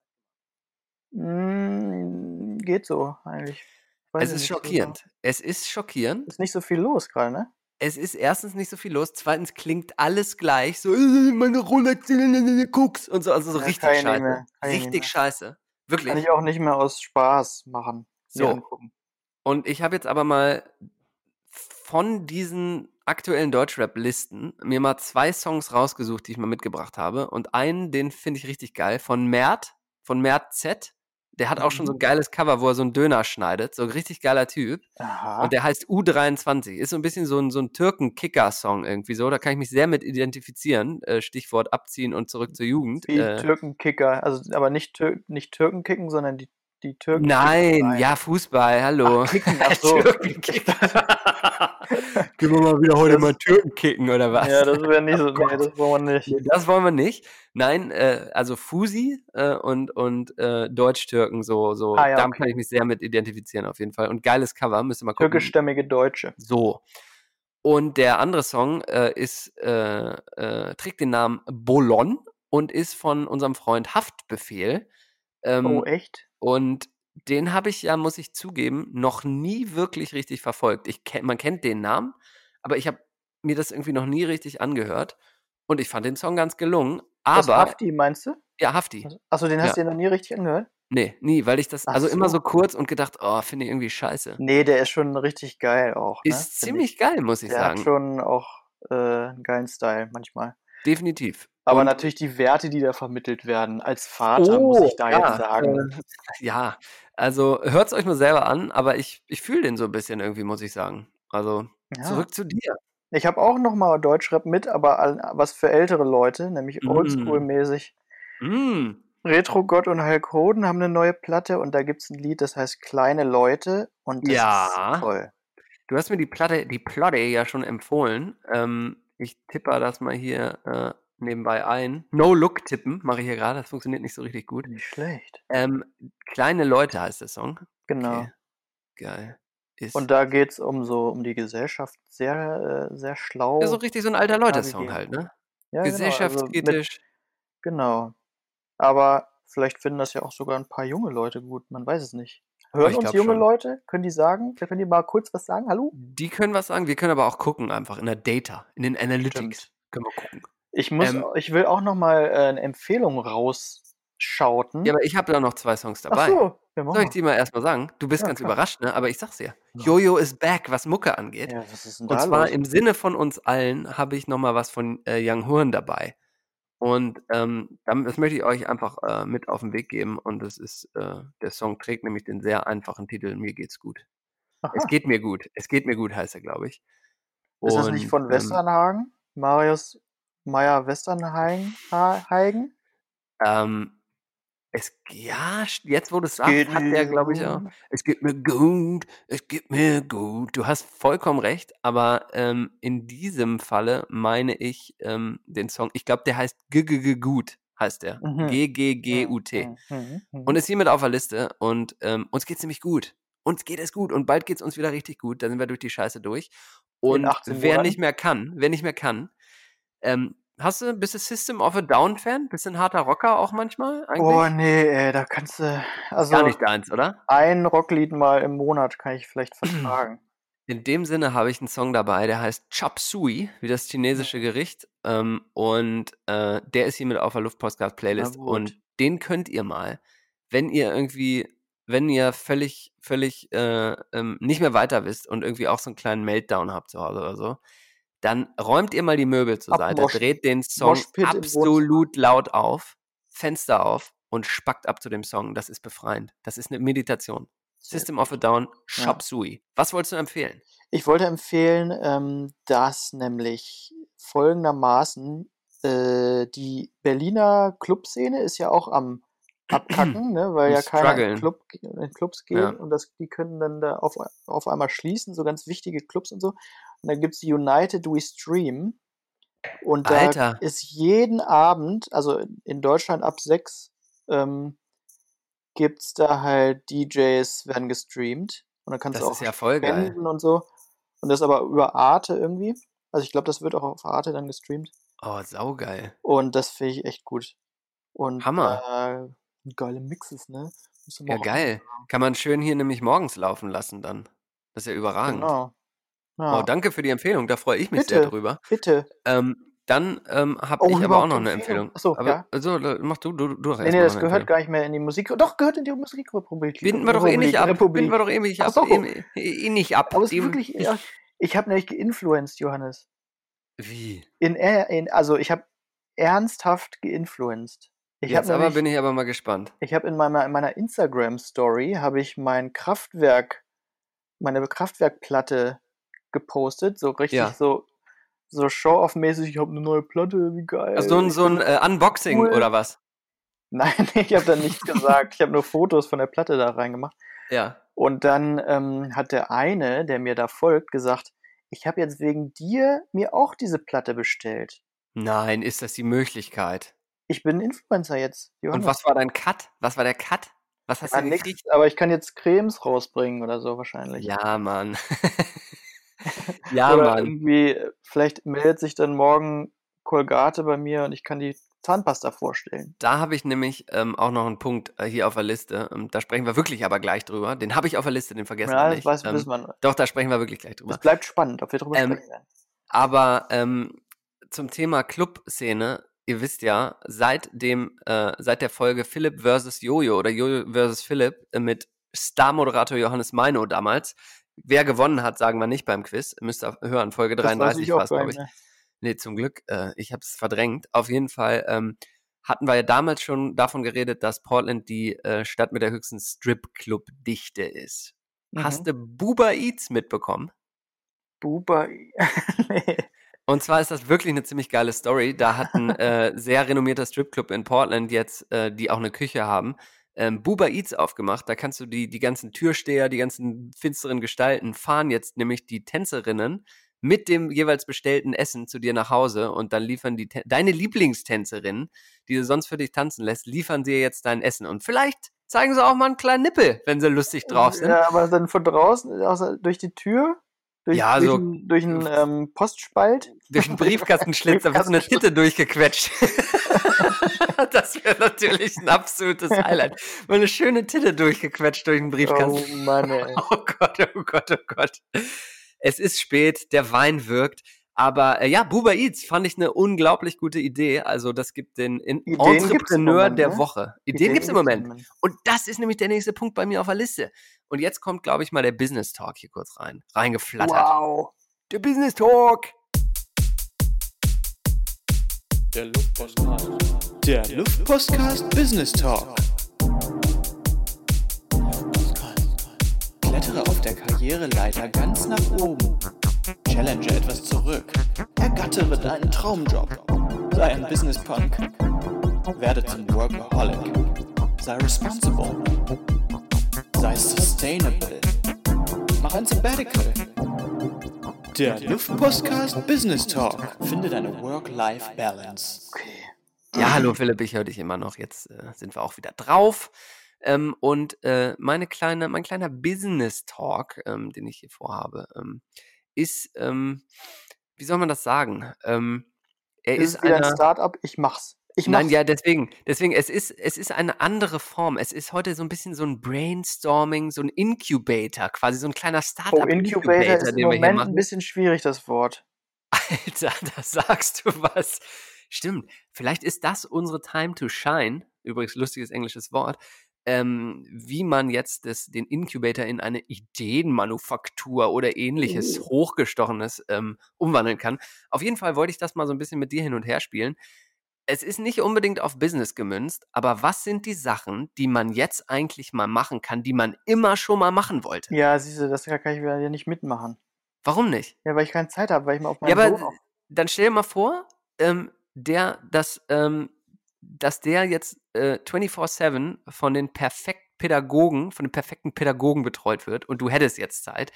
Mm, geht so, eigentlich. Weiß Es ist so genau. schockierend. Es ist schockierend. Ist nicht so viel los gerade, ne? Es ist erstens nicht so viel los, zweitens klingt alles gleich, so äh, meine Rolex, äh, äh, äh, guck's und so, also so Ja, richtig kann scheiße. kann Richtig scheiße. Kann Wirklich. ich auch nicht mehr aus Spaß machen. So. Und ich habe jetzt aber mal von diesen aktuellen Deutschrap-Listen mir mal zwei Songs rausgesucht, die ich mal mitgebracht habe. Und einen, den finde ich richtig geil, von Mert, von Mert Z. Der hat auch schon so ein geiles Cover, wo er so einen Döner schneidet. So ein richtig geiler Typ. Aha. Und der heißt U23. Ist so ein bisschen so ein, so ein Türken-Kicker-Song irgendwie so. Da kann ich mich sehr mit identifizieren. Äh, Stichwort abziehen und zurück zur Jugend. Wie Äh, Türkenkicker. Also, aber nicht, Tür nicht Türken kicken, sondern die, die Türken. nein, kicken ja, Fußball, hallo. Ach, kicken, ach so. Türkenkicker. Gehen wir mal wieder heute Das- mal Türken kicken, oder was? Ja, das wäre nicht so. Oh nee, das wollen wir nicht. Das wollen wir nicht. Nein, äh, also Fusi äh, und, und äh, Deutsch-Türken, so, so, Ah, ja, damit okay. kann ich mich sehr mit identifizieren auf jeden Fall. Und geiles Cover, müsst ihr mal gucken. Türkischstämmige Deutsche. So. Und der andere Song äh, ist, äh, äh, trägt den Namen Bolon und ist von unserem Freund Haftbefehl. Ähm, Oh, echt? und den habe ich ja, muss ich zugeben, noch nie wirklich richtig verfolgt. Ich man kennt den Namen, aber ich habe mir das irgendwie noch nie richtig angehört. Und ich fand den Song ganz gelungen. Das Aber, Hafti, meinst du? ja, Hafti. Achso, den hast Ja. du dir noch nie richtig angehört? Nee, nie, weil ich das, Ach also immer so. so kurz und gedacht, oh, finde ich irgendwie scheiße. Nee, der ist schon richtig geil auch. Ne? Ist ziemlich ich. geil, muss ich Der sagen. hat schon auch äh, einen geilen Style manchmal. Definitiv. Aber Und- natürlich die Werte, die da vermittelt werden. Als Vater muss Oh, ich da ja, jetzt sagen. Äh, ja, also hört es euch mal selber an, aber ich, ich fühle den so ein bisschen irgendwie, muss ich sagen. Also Ja. zurück zu dir. Ich habe auch noch mal Deutschrap mit, aber was für ältere Leute, nämlich Mm. Oldschool-mäßig. Mm. Retro Gott und Hulk Hoden haben eine neue Platte und da gibt es ein Lied, das heißt Kleine Leute und das Ja. ist toll. Du hast mir die Platte, die Platte ja schon empfohlen. Ähm, ich tippe das mal hier äh, nebenbei ein. No Look tippen mache ich hier gerade. Das funktioniert nicht so richtig gut. Nicht schlecht. Ähm, Kleine Leute heißt der Song. Genau. Okay. Geil. Ist Und da geht es um so um die Gesellschaft sehr, äh, sehr schlau. ja, so richtig so ein alter Leute-Song halt, ne? Ja, genau, also Gesellschaftskritisch. Genau. Aber vielleicht finden das ja auch sogar ein paar junge Leute gut. Man weiß es nicht. Hören uns junge schon. Leute? Können die sagen? Können die mal kurz was sagen? Hallo? Die können was sagen. Wir können aber auch gucken, einfach in der Data, in den Analytics. Stimmt. Können wir gucken. Ich muss, Ähm, ich will auch noch mal äh, eine Empfehlung rausschauten. Ja, aber ich habe da noch zwei Songs Ach dabei. so, ja, Soll ich mal. die mal erstmal sagen? Du bist Ja, ganz klar. überrascht, ne? Aber ich sag's dir. Ja. Jojo is back, was Mucke angeht. Ja, was ist denn Und da zwar los? im Sinne von uns allen habe ich nochmal was von äh, Young Horn dabei. Und ähm, das möchte ich euch einfach äh, mit auf den Weg geben. Und das ist, äh, der Song trägt nämlich den sehr einfachen Titel Mir geht's gut. Aha. Es geht mir gut. Es geht mir gut, heißt er, glaube ich. Ist das nicht Und, von ähm, Westernhagen? Marius Meyer Westernhagen? Ha- Hagen? Ähm, es, ja, jetzt wo du es sagst, Geht hat der, glaube ich, auch. Es geht mir gut, es geht mir gut. Du hast vollkommen recht, aber ähm, in diesem Falle meine ich ähm, den Song, ich glaube, der heißt G -G -G gut, heißt der. Mhm. G-G-G-U-T. Mhm, mhm. Und ist hiermit auf der Liste und ähm, uns geht's nämlich gut. Uns geht es gut und bald geht's uns wieder richtig gut. Da sind wir durch die Scheiße durch. Und 18 wer nicht mehr kann, wer nicht mehr kann, ähm, hast du, bist du System of a Down Fan? Bist du ein harter Rocker auch manchmal eigentlich? Boah, nee, ey, da kannst du. Also Gar nicht deins, oder? ein Rocklied mal im Monat kann ich vielleicht vertragen. In dem Sinne habe ich einen Song dabei, der heißt Chop Suey, wie das chinesische Gericht. Ähm, und äh, der ist hier mit auf der Luftpostcard-Playlist. Und den könnt ihr mal, wenn ihr irgendwie, wenn ihr völlig, völlig äh, ähm, nicht mehr weiter wisst und irgendwie auch so einen kleinen Meltdown habt zu Hause oder so, dann räumt ihr mal die Möbel zur Seite, dreht den Song absolut laut auf, Fenster auf und spackt ab zu dem Song. Das ist befreiend. Das ist eine Meditation. Sehr System of a Down, Ja. Shop Sui. Was wolltest du empfehlen? Ich wollte empfehlen, ähm, dass nämlich folgendermaßen äh, die Berliner Clubszene ist ja auch am Abkacken, ne, weil ja keiner in, struggeln. Club, Clubs geht Ja. und das, die können dann da auf, auf einmal schließen, so ganz wichtige Clubs und so. Und dann gibt es United We Stream und da Alter. ist jeden Abend, also in- Deutschland ab sechs, ähm, gibt es da halt DJs, werden gestreamt und dann kannst Das du auch ist ja voll geil. spenden und so. Und das aber über Arte irgendwie. Also ich glaube, das wird auch auf Arte dann gestreamt. Oh, saugeil. Und das finde ich echt gut. Und Hammer. Äh, geile Mixes, ne? Ja, geil. Kann man schön hier nämlich morgens laufen lassen dann. Das ist ja überragend. Genau. Ja, danke für die Empfehlung. Da freue ich mich sehr Bitte. drüber. bitte. Ähm, dann ähm, habe Oh, ich aber auch noch eine Empfehlung? Empfehlung. Ach so, aber, ja. Also, mach du, du, du Nee, nee, das gehört gar nicht mehr in die Musik. Doch, gehört in die Musikrepublik. Binden wir doch eh nicht ab. Republik. Binden wir doch eh nicht ab. so. Eh, eh nicht ab. Aber es ist wirklich. Ja, ich habe nämlich geinfluenced, Johannes. Wie? In, er- in, also ich habe ernsthaft geinfluenced. Ich Jetzt aber nämlich, bin ich aber mal gespannt. ich habe in meiner, in meiner Instagram Story habe ich mein Kraftwerk, meine Kraftwerkplatte gepostet, so richtig Ja. so so Show-off-mäßig. Ich habe eine neue Platte, wie geil. Also so ein, so ein äh, Unboxing cool. oder was? Nein, ich habe da nichts gesagt. Ich habe nur Fotos von der Platte da reingemacht. Ja. Und dann ähm, hat der eine, der mir da folgt, gesagt, ich habe jetzt wegen dir mir auch diese Platte bestellt. Nein, ist das die Möglichkeit? Ich bin Influencer jetzt. Und Johannes. was war dein Cut? Was war der Cut? Was hast Ja, du nix, gekriegt? aber ich kann jetzt Cremes rausbringen oder so wahrscheinlich. Ja, Mann. ja, oder Mann. irgendwie, äh, vielleicht meldet sich dann morgen Colgate bei mir und ich kann die Zahnpasta vorstellen. Da habe ich nämlich ähm, auch noch einen Punkt äh, hier auf der Liste. Ähm, da sprechen wir wirklich aber gleich drüber. Den habe ich auf der Liste, den vergessen Ja, wir nicht. weiß, ähm, wissen wir. doch, da sprechen wir wirklich gleich drüber. Es bleibt spannend, ob wir darüber Ähm, sprechen werden. Aber ähm, zum Thema Club-Szene, ihr wisst ja, seit dem, äh, seit der Folge Philipp versus Jojo oder Jojo versus Philipp äh, mit Star-Moderator Johannes Meino damals, wer gewonnen hat, sagen wir nicht beim Quiz. Müsst ihr hören, Folge Das weiß 33 ich auch war es, glaube ich. Nee, zum Glück. Äh, ich habe es verdrängt. Auf jeden Fall ähm, hatten wir ja damals schon davon geredet, dass Portland die äh, Stadt mit der höchsten Strip-Club-Dichte ist. Hast Mhm. du Buba Eats mitbekommen? Buba. nee. Und zwar ist das wirklich eine ziemlich geile Story. Da hat ein äh, sehr renommierter Stripclub in Portland jetzt, äh, die auch eine Küche haben, ähm, Buba Eats aufgemacht. Da kannst du die, die ganzen Türsteher, die ganzen finsteren Gestalten fahren jetzt nämlich die Tänzerinnen mit dem jeweils bestellten Essen zu dir nach Hause und dann liefern die deine Lieblingstänzerinnen, die du sonst für dich tanzen lässt, liefern dir jetzt dein Essen. Und vielleicht zeigen sie auch mal einen kleinen Nippel, wenn sie lustig drauf sind. Ja, aber dann von draußen, außer durch die Tür? Durch, Ja, durch so- einen, durch einen ähm, Postspalt? Durch den Briefkastenschlitz, da wird so eine Titte durchgequetscht. das wäre natürlich ein absolutes Highlight. Mal eine schöne Titte durchgequetscht durch Oh Briefkasten. Mann, ey. Oh Gott, oh Gott, oh Gott. Es ist spät, der Wein wirkt. Aber äh, ja, Buba Eats fand ich eine unglaublich gute Idee. Also das gibt den in Ideen Entrepreneur Moment, der ne? Woche. Ideen, gibt's im Moment. Moment. Und das ist nämlich der nächste Punkt bei mir auf der Liste. Und jetzt kommt, glaube ich, mal der Business Talk hier kurz rein. Reingeflattert. Wow. Der Business Talk. Der Luftpostcast. Der Luftpostcast Business Talk. Klettere auf der Karriereleiter ganz nach oben. Challenge etwas zurück. Ergattere deinen Traumjob. Sei ein Business Punk. Werde zum Workaholic. Sei responsible. Sei sustainable. Mach ein Sabbatical. Der Luftpostcast Business Talk. Finde deine Work-Life-Balance. Ja, hallo Philipp, ich höre dich immer noch. Jetzt äh, sind wir auch wieder drauf. Ähm, und äh, meine kleine, mein kleiner Business Talk, ähm, den ich hier vorhabe, ähm, ist, ähm, wie soll man das sagen? Ähm, er Ist ist wieder ein einer, Startup? Ich mach's. Ich Nein, mach's. ja, deswegen, deswegen, es ist, es ist eine andere Form. Es ist heute so ein bisschen so ein Brainstorming, so ein Incubator, quasi so ein kleiner Oh, Startup Incubator ist im Moment ein bisschen schwierig, das Wort. Alter, da sagst du was. Stimmt. Vielleicht ist das unsere Time to shine. Übrigens lustiges englisches Wort. Ähm, wie man jetzt das, den Incubator in eine Ideenmanufaktur oder ähnliches Oh. Hochgestochenes ähm, umwandeln kann. Auf jeden Fall wollte ich das mal so ein bisschen mit dir hin und her spielen. es ist nicht unbedingt auf Business gemünzt, aber was sind die Sachen, die man jetzt eigentlich mal machen kann, die man immer schon mal machen wollte? Ja, siehst du, das kann ich ja nicht mitmachen. Warum nicht? Ja, weil ich keine Zeit habe, weil ich mal auf Ja, meinen aber Sohn auf dann stell dir mal vor, ähm, der, dass, ähm, dass der jetzt äh, 24-7 von den perfekten Pädagogen, von den perfekten Pädagogen betreut wird und du hättest jetzt Zeit.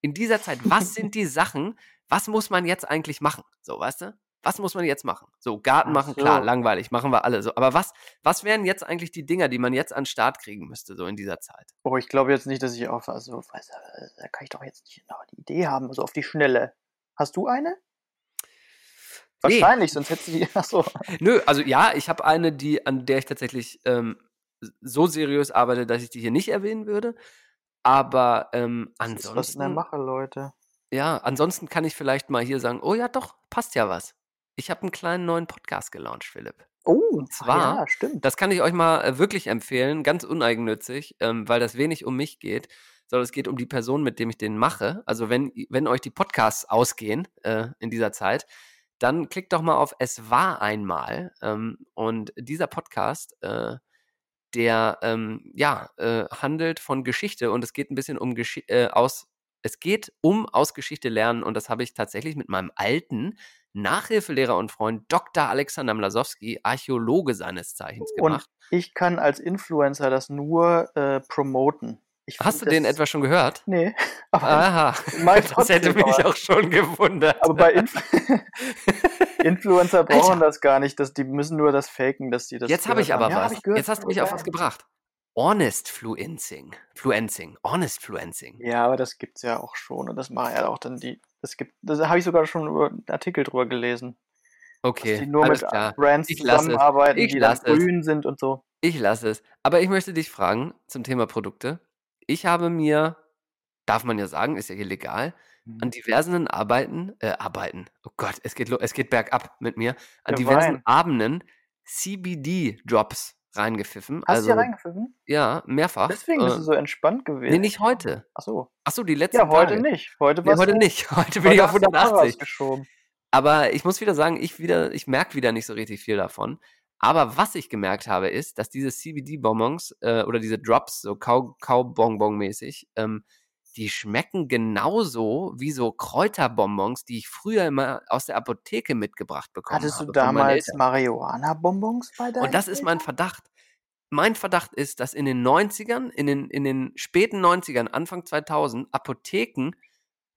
In dieser Zeit, was sind die Sachen, was muss man jetzt eigentlich machen? So, weißt du? Was muss man jetzt machen? So, Garten Ach machen, klar, so. langweilig, machen wir alle so. Aber was, was wären jetzt eigentlich die Dinger, die man jetzt an den Start kriegen müsste, so in dieser Zeit? Oh, ich glaube jetzt nicht, dass ich auf, also, weiß, äh, da kann ich doch jetzt nicht noch eine Idee haben, so auf die Schnelle. Hast du eine? Nee. Wahrscheinlich, sonst hättest du die, achso. Nö, also ja, ich habe eine, die, an der ich tatsächlich ähm, so seriös arbeite, dass ich die hier nicht erwähnen würde. Aber ähm, Das ist was in der ansonsten, Mache, Leute. ja, ansonsten kann ich vielleicht mal hier sagen, oh ja, doch, passt ja was. Ich habe einen kleinen neuen Podcast gelauncht, Philipp. Oh, ach zwar- ja, stimmt. Das kann ich euch mal äh, wirklich empfehlen, ganz uneigennützig, ähm, weil das wenig um mich geht, sondern es geht um die Person, mit dem ich den mache. Also wenn, wenn euch die Podcasts ausgehen äh, in dieser Zeit, dann klickt doch mal auf Es war einmal. Ähm, und dieser Podcast, äh, der ähm, ja, äh, handelt von Geschichte und es geht ein bisschen um Geschi äh, aus, es geht um aus Geschichte lernen und das habe ich tatsächlich mit meinem alten Nachhilfelehrer und Freund Dr. Alexander Mlasowski, Archäologe seines Zeichens, Und gemacht. ich kann als Influencer das nur äh, promoten. Ich Hast du den das- etwa schon gehört? Nee, aber, Aha, das hätte mich aber- auch schon gewundert. aber bei Inf Influencer brauchen Alter. das gar nicht. Das, die müssen nur das faken, dass die das Jetzt habe ich aber haben. Ja, was. hab ich Jetzt hast du mich auf was gebracht. Honest Fluencing. Fluencing. Honest Fluencing. Ja, aber das gibt's ja auch schon. Und das machen ja auch dann die. Das gibt, da habe ich sogar schon über einen Artikel drüber gelesen. Dass Okay, die nur mit klar. Brands Ich es. zusammenarbeiten, die es. grün sind und so. Ich lasse es. Aber ich möchte dich fragen zum Thema Produkte. Ich habe mir, darf man ja sagen, ist ja hier legal, Mhm. an diversen Arbeiten, äh, Arbeiten, oh Gott, es geht, es geht bergab mit mir, an Der diversen. Abenden CBD-Drops reingepfiffen. Hast also, du hier reingepfiffen? ja, mehrfach. Deswegen bist äh, du so entspannt gewesen. Nee, nicht heute. Ach so. Achso, die letzten Ja, heute Tage. nicht. Heute, Nee, heute nicht. Heute bin ich auf hast du 180. geschoben. Aber ich muss wieder sagen, ich wieder, ich merke wieder nicht so richtig viel davon. Aber was ich gemerkt habe, ist, dass diese CBD-Bonbons äh, oder diese Drops, so Kau- Kaubonbon-mäßig, ähm, die schmecken genauso wie so Kräuterbonbons, die ich früher immer aus der Apotheke mitgebracht bekommen Hattest du habe. von meinen damals. Marihuana-Bonbons bei deinen Und das ist mein? Verdacht. Mein Verdacht ist, dass in den 90ern, in den, in den späten 90ern, Anfang 2000, Apotheken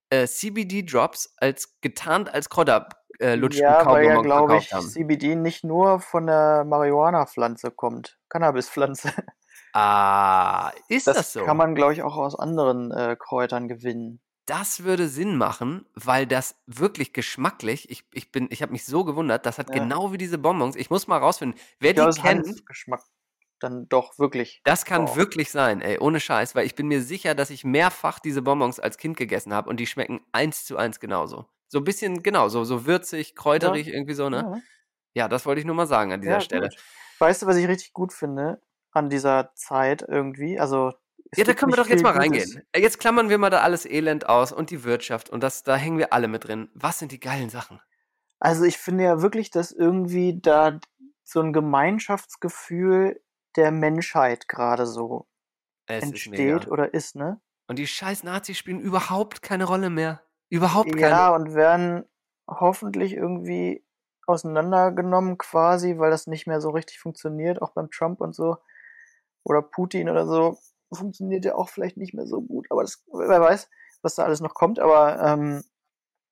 äh, CBD-Drops als getarnt als Kräuter äh, lutschen Ja, weil ja, glaube ich, haben. CBD nicht nur von der Marihuana-Pflanze kommt. Cannabis-Pflanze. Ah, ist das, Das so? kann man, glaube ich, auch aus anderen äh, Kräutern gewinnen. das würde Sinn machen, weil das wirklich geschmacklich, ich, ich bin, ich habe mich so gewundert, das hat Ja. genau wie diese Bonbons. Ich muss mal rausfinden, wer Ich glaube, die ist kennt, Hanfgeschmack dann doch wirklich. das kann Wow. wirklich sein, ey, ohne Scheiß, weil ich bin mir sicher, dass ich mehrfach diese Bonbons als Kind gegessen habe und die schmecken eins zu eins genauso. So ein bisschen, genau, so, so würzig, kräuterig, irgendwie so, ne? Ja. Ja, das wollte ich nur mal sagen an dieser Ja, Stelle. gut. Weißt du, was ich richtig gut finde an dieser Zeit irgendwie? Also, Ja, da können wir doch jetzt mal Gutes. reingehen. Äh, Jetzt klammern wir mal da alles Elend aus und die Wirtschaft und das, da hängen wir alle mit drin. Was sind die geilen Sachen? Also, ich finde ja wirklich, dass irgendwie da so ein Gemeinschaftsgefühl der Menschheit gerade so Es entsteht oder ist, ne? Und die scheiß Nazis spielen überhaupt keine Rolle mehr. Überhaupt keine. Ja, und werden hoffentlich irgendwie auseinandergenommen quasi, weil das nicht mehr so richtig funktioniert, auch beim Trump und so. Oder Putin oder so. Funktioniert ja auch vielleicht nicht mehr so gut, aber das, wer weiß, was da alles noch kommt. Aber ähm,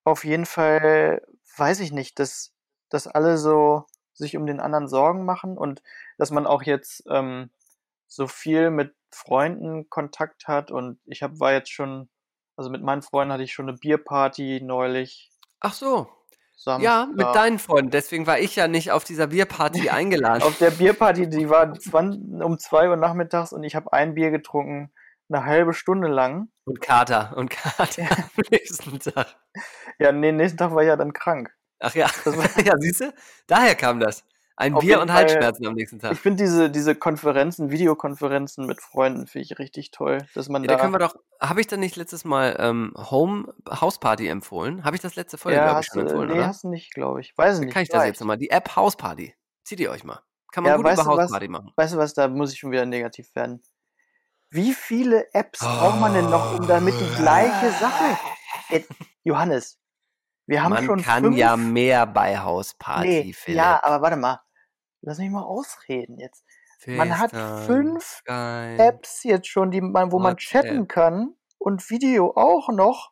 auf jeden Fall weiß ich nicht, dass, dass alle so sich um den anderen Sorgen machen und dass man auch jetzt ähm, so viel mit Freunden Kontakt hat und ich hab, war jetzt schon, also mit meinen Freunden hatte ich schon eine Bierparty neulich. Ach so. Samstag. Ja, mit deinen Freunden. Deswegen war ich ja nicht auf dieser Bierparty eingeladen. Auf der Bierparty, die war 20, um 2 Uhr nachmittags und ich habe ein Bier getrunken, eine halbe Stunde lang. Und Kater. Und Kater am nächsten Tag. Ja, nee, nächsten Tag war ich ja dann krank. Ach ja. Das war- ja, siehst du? Daher kam das. Ein Auf Bier und Fall- Halsschmerzen am nächsten Tag. Ich finde diese, diese Konferenzen, Videokonferenzen mit Freunden, finde ich richtig toll, dass man Ja, da da. können wir doch. Habe ich dann nicht letztes Mal ähm, Home House Party empfohlen? Habe ich das letzte Folge, ja, glaube ich, schon empfohlen, nee, oder? hast du nicht, glaube ich. Weiß ich Dann nicht. kann ich das jetzt vielleicht. nochmal. Die App House Party. Zieht ihr euch mal. Kann man Ja, gut über du was? Hausparty machen. Weißt du was, da muss ich schon wieder negativ werden. Wie viele Apps braucht man denn noch, um damit die gleiche Sache. Äh, Johannes, wir haben man schon kann fünf, ja mehr bei Hausparty, nee, Philipp. ja, aber warte mal. Lass mich mal ausreden jetzt. man hat FaceTime, fünf Skype. Apps jetzt schon, die man, wo man chatten kann und Video auch noch.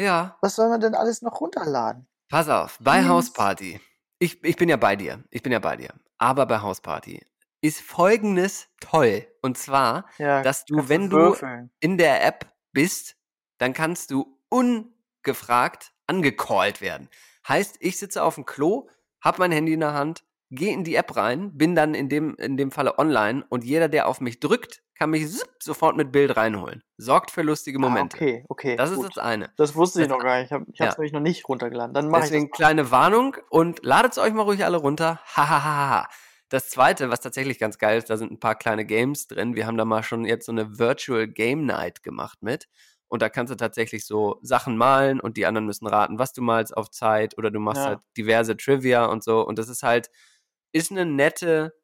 Ja, Was soll man denn alles noch runterladen? pass auf, bei Hm. Hausparty. Ich, ich bin ja bei dir. Ich bin ja bei dir. Aber bei Hausparty ist folgendes toll. Und zwar, Ja, dass du, wenn du würfeln. in der App bist, dann kannst du ungefragt angecallt werden. Heißt, ich sitze auf dem Klo, hab mein Handy in der Hand, gehe in die App rein, bin dann in dem, in dem Falle online und jeder, der auf mich drückt, kann mich sofort mit Bild reinholen. Sorgt für lustige Momente. Ah, okay, okay. Das ist gut. das eine. Das wusste ich Das- noch gar nicht. Ich habe es Ja. nämlich noch nicht runtergeladen. Dann mache ich Deswegen das. kleine Warnung und ladet es euch mal ruhig alle runter. Hahaha. Das zweite, was tatsächlich ganz geil ist, da sind ein paar kleine Games drin. Wir haben da mal schon jetzt so eine Virtual Game Night gemacht mit. Und da kannst du tatsächlich so Sachen malen und die anderen müssen raten, was du malst auf Zeit oder du machst Ja. halt diverse Trivia und so. Und das ist halt, ist eine nette,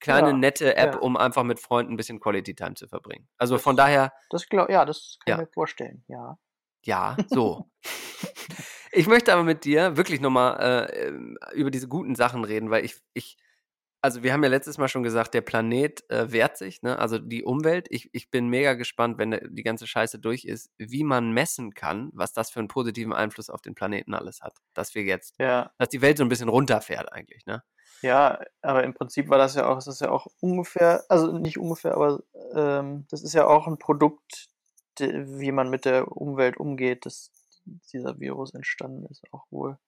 kleine Ja, nette App, ja. um einfach mit Freunden ein bisschen Quality Time zu verbringen. Also Das- von daher, Das glaub, ja, das kann Ja. ich mir vorstellen. Ja. ja, so. ich möchte aber mit dir wirklich nochmal äh, ähm, über diese guten Sachen reden, weil ich, ich, also wir haben ja letztes Mal schon gesagt, der Planet äh, wehrt sich, ne? also die Umwelt. Ich, ich bin mega gespannt, wenn die ganze Scheiße durch ist, wie man messen kann, was das für einen positiven Einfluss auf den Planeten alles hat. Dass wir jetzt, Ja, dass die Welt so ein bisschen runterfährt eigentlich, ne? Ja, aber im Prinzip war das ja auch, das ist ja auch ungefähr, also nicht ungefähr, aber ähm, das ist ja auch ein Produkt, de, wie man mit der Umwelt umgeht, dass dieser Virus entstanden ist, auch wohl.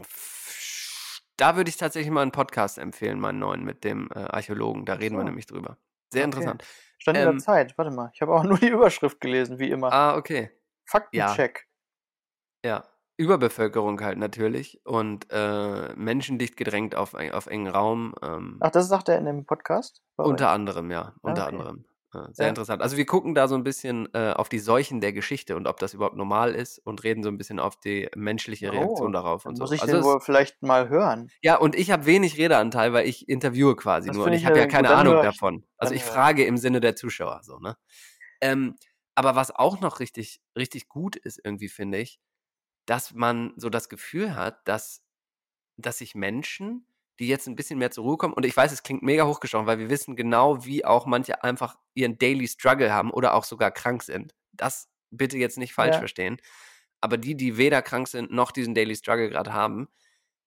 F- Da würde ich tatsächlich mal einen Podcast empfehlen, meinen neuen mit dem äh, Archäologen. Da reden wir so. nämlich drüber. Sehr Okay. interessant. Stand in Ähm, der Zeit, warte mal, ich habe auch nur die Überschrift gelesen, wie immer. Ah, okay. Faktencheck. Ja. Überbevölkerung halt natürlich und äh, menschendicht gedrängt auf, auf engen Raum. Ähm, Ach, das sagt er in dem Podcast? Unter euch? anderem, ja. Unter okay. anderem. Äh, sehr Ja. interessant. Also wir gucken da so ein bisschen äh, auf die Seuchen der Geschichte und ob das überhaupt normal ist und reden so ein bisschen auf die menschliche Reaktion Oh, darauf und muss so. ich Also den wohl vielleicht mal hören. ja, und ich habe wenig Redeanteil, weil ich interviewe quasi Das nur und ich ich habe ja ja keine Ahnung ich. davon. Also ich. frage im Sinne der Zuschauer so, ne? Ähm, aber was auch noch richtig, richtig gut ist, irgendwie, finde ich, dass man so das Gefühl hat, dass, dass sich Menschen, die jetzt ein bisschen mehr zur Ruhe kommen, und ich weiß, es klingt mega hochgestochen, weil wir wissen genau, wie auch manche einfach ihren Daily Struggle haben oder auch sogar krank sind. Das bitte jetzt nicht falsch Ja. verstehen. Aber die, die weder krank sind noch diesen Daily Struggle gerade haben,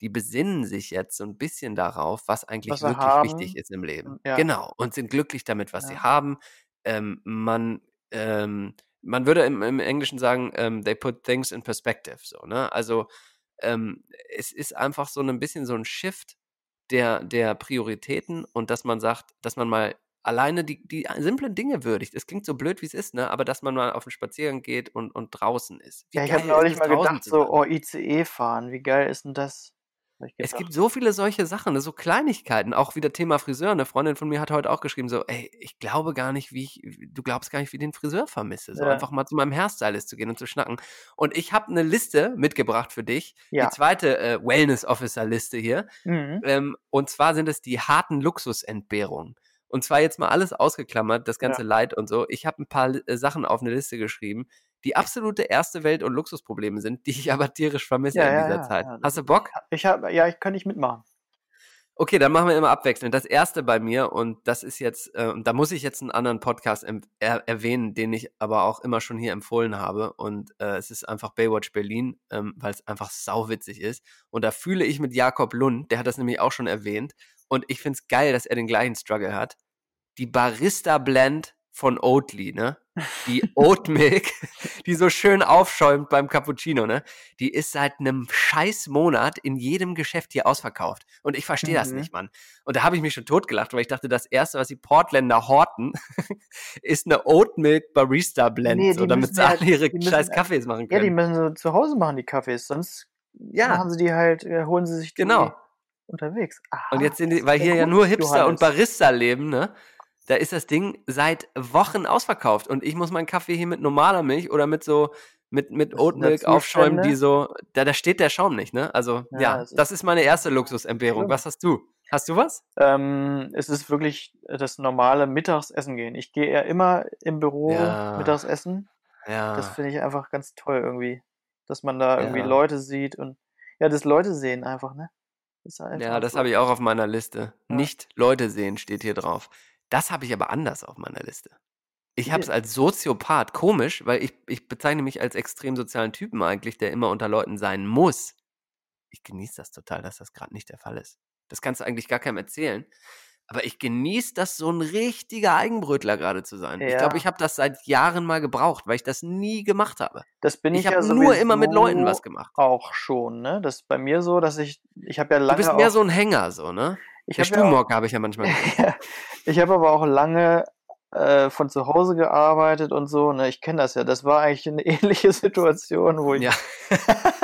die besinnen sich jetzt so ein bisschen darauf, was eigentlich Was sie wirklich haben. wichtig ist im Leben. Ja. Genau. Und sind glücklich damit, was sie Ja. haben. Ähm, man, ähm, man würde im, im Englischen sagen, ähm, they put things in perspective. So, ne? Also ähm, es ist einfach so ein bisschen so ein Shift der, der Prioritäten und dass man sagt, dass man mal alleine die, die simplen Dinge würdigt. Es klingt so blöd, wie es ist, ne? aber dass man mal auf den Spaziergang geht und, und draußen ist. Wie Ja, ich habe neulich mal gedacht, so, oh, ICE fahren, wie geil ist denn das? Ich Es gibt so viele solche Sachen, ne, so Kleinigkeiten. Auch wieder Thema Friseur. Eine Freundin von mir hat heute auch geschrieben, so, ey, ich glaube gar nicht, wie ich, du glaubst gar nicht, wie ich den Friseur vermisse. So Ja. einfach mal zu meinem Hairstylist zu gehen und zu schnacken. Und ich habe eine Liste mitgebracht für dich. Ja. Die zweite äh, Wellness-Officer-Liste hier. Mhm. Ähm, und zwar sind es die harten Luxusentbehrungen. Und zwar jetzt mal alles ausgeklammert, das ganze Ja. Leid und so. Ich habe ein paar äh, Sachen auf eine Liste geschrieben, die absolute erste Welt- und Luxusprobleme sind, die ich aber tierisch vermisse Ja, in dieser ja, Zeit. ja, Hast du Bock? Ich habe, ja, ich kann nicht mitmachen. Okay, dann machen wir immer abwechselnd. Das erste bei mir, und das ist jetzt, äh, da muss ich jetzt einen anderen Podcast er erwähnen, den ich aber auch immer schon hier empfohlen habe. Und äh, es ist einfach Baywatch Berlin, ähm, weil es einfach sauwitzig ist. Und da fühle ich mit Jakob Lund, der hat das nämlich auch schon erwähnt. Und ich finde es geil, dass er den gleichen Struggle hat. Die Barista Blend von Oatly, ne? Die Oat Milk, die so schön aufschäumt beim Cappuccino, ne? Die ist seit einem scheiß Monat in jedem Geschäft hier ausverkauft. Und ich verstehe das Mhm. nicht, Mann. Und da habe ich mich schon totgelacht, weil ich dachte, das erste, was die Portländer horten, ist eine Oat Milk Barista Blend, Nee, so, damit sie ja- alle ihre müssen- scheiß Kaffees machen Ja, die können. müssen sie zu Hause machen, die Kaffees, sonst Ja, machen sie die halt, äh, holen sie sich die Genau. unterwegs. Aha, Und jetzt sind das die, weil hier ja nur Hipster und. Barista leben, ne? Da ist das Ding seit Wochen ausverkauft. Und ich muss meinen Kaffee hier mit normaler Milch oder mit so mit, mit Das Oatmilk aufschäumen, die so, da, da steht der Schaum nicht, ne? Also, Ja, ja, es das ist meine erste Luxusentbehrung. Was hast du? Hast du was? Ähm, es ist wirklich das normale Mittagsessen gehen. Ich gehe ja immer im Büro Ja. mittags essen. Ja. Das finde ich einfach ganz toll irgendwie. Dass man da irgendwie Ja. Leute sieht und ja, das Leute sehen einfach, ne? Ist einfach Ja, das habe ich auch auf meiner Liste. Nicht Leute sehen steht hier drauf. Das habe ich aber anders auf meiner Liste. Ich habe es als Soziopath komisch, weil ich, ich bezeichne mich als extrem sozialen Typen eigentlich, der immer unter Leuten sein muss. Ich genieße das total, dass das gerade nicht der Fall ist. Das kannst du eigentlich gar keinem erzählen. Aber ich genieße das, so ein richtiger Eigenbrötler gerade zu sein. Ich glaube, Ja. ich habe das seit Jahren mal gebraucht, weil ich das nie gemacht habe. Das bin ich, Ich habe ja nur immer mit Leuten was gemacht. auch schon, ne? Das ist bei mir so, dass ich ich habe ja Du lange bist mehr so ein Hänger, so, ne? Ich Der Stubenhocker habe ich ja manchmal ich habe aber auch lange äh, von zu Hause gearbeitet und so, ne? Ich kenne das ja. Das war eigentlich eine ähnliche Situation, wo ich Ja.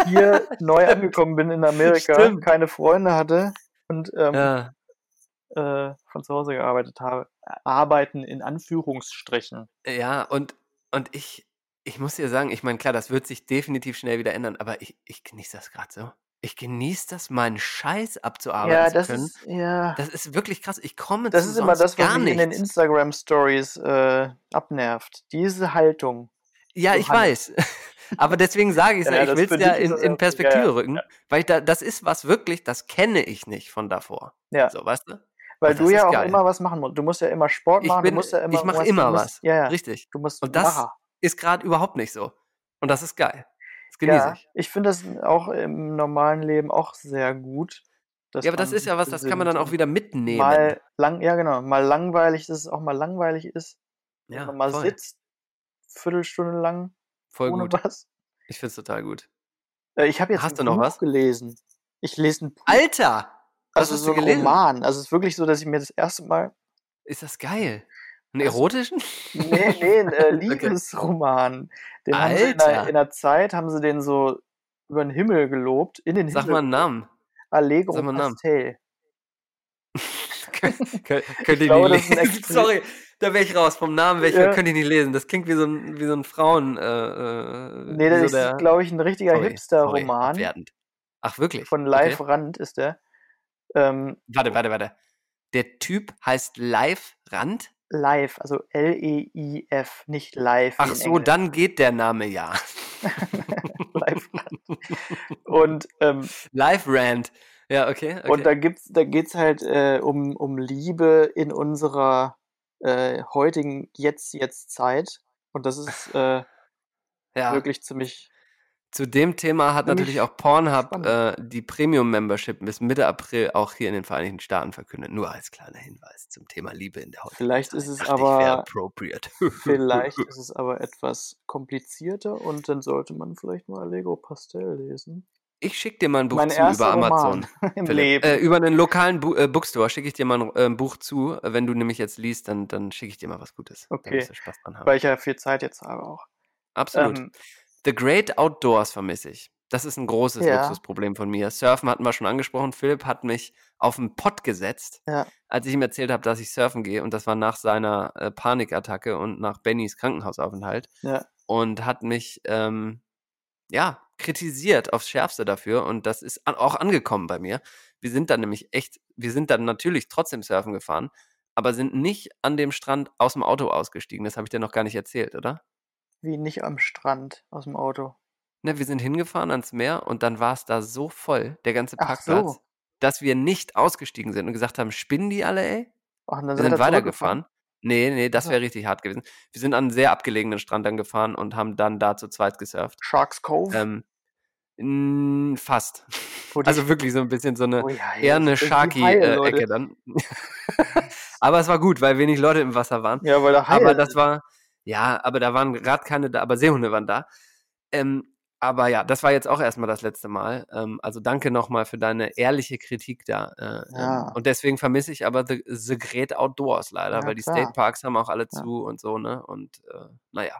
hier neu angekommen bin in Amerika, Stimmt. keine Freunde hatte und ähm, Ja. äh, von zu Hause gearbeitet habe. Arbeiten in Anführungsstrichen. Ja, und, und ich, ich muss dir sagen, ich meine, klar, das wird sich definitiv schnell wieder ändern, aber ich, ich genieße das gerade so. Ich genieße das, meinen Scheiß abzuarbeiten Ja, zu das können. ist ja, Das ist wirklich krass. Ich komme das zu ist immer das, was mich in den nichts. Instagram Stories äh, abnervt. Diese Haltung. Ja, ich Johannes. weiß. Aber deswegen sage ich es Ja, ich will es ja in, in Perspektive ja, rücken, weil ich da, das ist was wirklich, das kenne ich nicht von davor. Ja. So, weißt du? Weil du ja auch geil. immer was machen musst. Du musst ja immer Sport machen, bin, du musst ja immer ich mache was, immer du musst, was. Ja, ja. Richtig. Du musst Und das Macher. ist gerade überhaupt nicht so. Und das ist geil. Das genieße Ja, ich. ich finde das auch im normalen Leben auch sehr gut. Ja, aber das ist ja was, das kann man dann auch wieder mitnehmen. Mal lang, ja genau, mal langweilig, dass es auch mal langweilig ist, Ja, man mal voll. sitzt, Viertelstunde lang Voll ohne gut. was. Ich finde es total gut. Äh, ich habe jetzt Hast ein du noch Buch was? gelesen. Ich lese ein Buch, Alter! Also so ein gelesen? Roman. Also es ist wirklich so, dass ich mir das erste Mal, Ist das geil? Einen Also- erotischen? nee, nee, ein äh, Okay. Liebesroman. Den haben sie in der, Alter! in der Zeit, haben sie den so über den Himmel gelobt, in den Sag Himmel mal einen. Namen. Allegro Sag mal einen Namen. Pastel. Kön kön könnte ich glaube, das nicht lesen. Sorry, da wäre ich raus. Vom Namen wäre ich, Ja. könnte ich nicht lesen. Das klingt wie so ein, wie so ein Frauen. Äh, äh, Nee, das so ist, glaube ich, ein richtiger Hipster-Roman. Ach, wirklich? von Okay. Live Rand ist der. Ähm, Warte, warte, warte. Der Typ heißt Live Rand? Live, also L-E-I-F, nicht live. Ach so, Englisch. dann geht der Name ja. live Rand. Und, ähm, Live Rand. Ja, okay. okay. und da gibt's, da geht's halt äh, um, um Liebe in unserer äh, heutigen Jetzt-Jetzt-Zeit. Und das ist äh, ja. wirklich ziemlich. Zu dem Thema hat natürlich auch Pornhub äh, die Premium-Membership bis Mitte April auch hier in den Vereinigten Staaten verkündet. Nur als kleiner Hinweis zum Thema Liebe in der heutigen Vielleicht Zeit. ist es aber- appropriate. Vielleicht ist es aber etwas komplizierter und dann sollte man vielleicht mal Allegro Pastel lesen. Ich schicke dir mal ein Buch Mein zu über Amazon. Äh, über einen lokalen Bu äh, Bookstore schicke ich dir mal ein äh, Buch zu. Wenn du nämlich jetzt liest, dann, dann schicke ich dir mal was Gutes. Okay. wirst du Spaß dran haben. weil ich ja viel Zeit jetzt habe auch. Absolut. Ähm, The Great Outdoors vermisse ich. Das ist ein großes Ja. Luxusproblem von mir. Surfen hatten wir schon angesprochen. Philipp hat mich auf den Pott gesetzt, Ja. als ich ihm erzählt habe, dass ich surfen gehe. Und das war nach seiner äh, Panikattacke und nach Bennys Krankenhausaufenthalt. ja. Und hat mich, ähm, ja, kritisiert aufs Schärfste dafür. Und das ist an, auch angekommen bei mir. Wir sind dann nämlich echt, wir sind dann natürlich trotzdem surfen gefahren, aber sind nicht an dem Strand aus dem Auto ausgestiegen. Das habe ich dir noch gar nicht erzählt, oder? Wie nicht am Strand aus dem Auto. Ne, wir sind hingefahren ans Meer und dann war es da so voll, der ganze Parkplatz, so. dass wir nicht ausgestiegen sind und gesagt haben, spinnen die alle, ey? Ach, dann Wir sind ihr weitergefahren. Nee, nee, das wäre richtig hart gewesen. Wir sind an einen sehr abgelegenen Strand dann gefahren und haben dann da zu zweit gesurft. Sharks Cove. Ähm, n- fast. die- Also wirklich so ein bisschen so eine, oh, ja, eher eine Sharky-Ecke Leute. dann. aber es war gut, weil wenig Leute im Wasser waren. Ja, weil da Haie Aber das sind. war, ja, aber da waren gerade keine da, aber Seehunde waren da. Ähm, aber ja, das war jetzt auch erstmal das letzte Mal. Ähm, also danke nochmal für deine ehrliche Kritik da. Äh, Ja. ähm, und deswegen vermisse ich aber The, the Great Outdoors leider, Ja, weil die klar. State Parks haben auch alle Ja. zu und so, ne? Und äh, naja.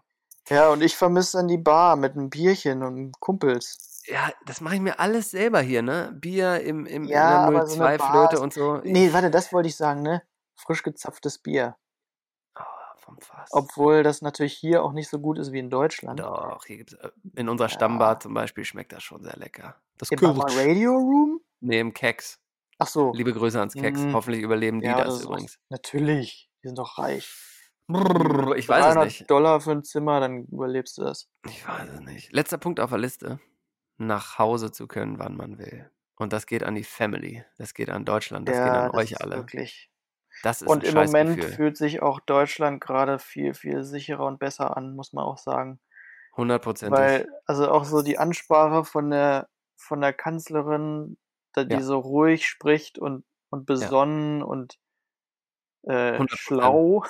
Ja, und ich vermisse dann die Bar mit einem Bierchen und Kumpels. Ja, das mache ich mir alles selber hier, ne? Bier im, im, Ja, in der aber so eine 02-Flöte Bar und so. Nee, warte, das wollte ich sagen, ne? Frisch gezapftes Bier. Oh, Traumfass. Obwohl das natürlich hier auch nicht so gut ist wie in Deutschland. Doch, hier gibt's, äh, in unserer Ja. Stammbar zum Beispiel schmeckt das schon sehr lecker. Das Im. Radio Room? Nee, im Keks. Ach so. Liebe Grüße ans Keks. Mhm. Hoffentlich überleben die Ja, das das übrigens. Natürlich. Die sind doch reich. Brrr, ich weiß es 300 nicht. Dollar für ein Zimmer, dann überlebst du das. Ich weiß es nicht. Letzter Punkt auf der Liste. Nach Hause zu können, wann man will. Und das geht an die Family. Das geht an Deutschland. Das geht ja, an das euch alle. wirklich. Das ist Und im Moment fühlt sich auch Deutschland gerade viel, viel sicherer und besser an, muss man auch sagen. Hundertprozentig. Weil, also auch so die Ansprache von der, von der Kanzlerin, die Ja. so ruhig spricht und, und besonnen und äh, 100%. schlau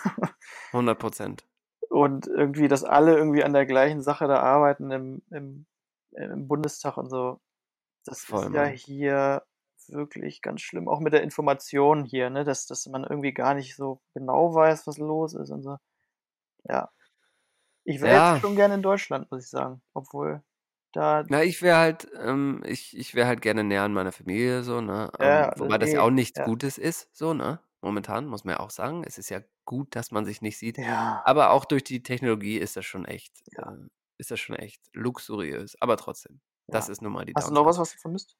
100 Prozent. und irgendwie, dass alle irgendwie an der gleichen Sache da arbeiten im, im, im Bundestag und so. Das Voll, ist ja Mann. hier wirklich ganz schlimm. Auch mit der Information hier, ne? dass, dass man irgendwie gar nicht so genau weiß, was los ist und so. Ja. Ich wäre Ja. jetzt schon gerne in Deutschland, muss ich sagen. Obwohl da. Na, ich wäre halt, ähm, ich, ich wäre halt gerne näher an meiner Familie, so, ne? Ähm, wobei das ja eh, auch nichts ja. Gutes ist, so, ne? Momentan, muss man ja auch sagen. Es ist ja gut, dass man sich nicht sieht. Ja. Aber auch durch die Technologie ist das schon echt, äh, ist das schon echt luxuriös. Aber trotzdem, das ist nun mal die Hast du noch Downside. was, was du vermisst?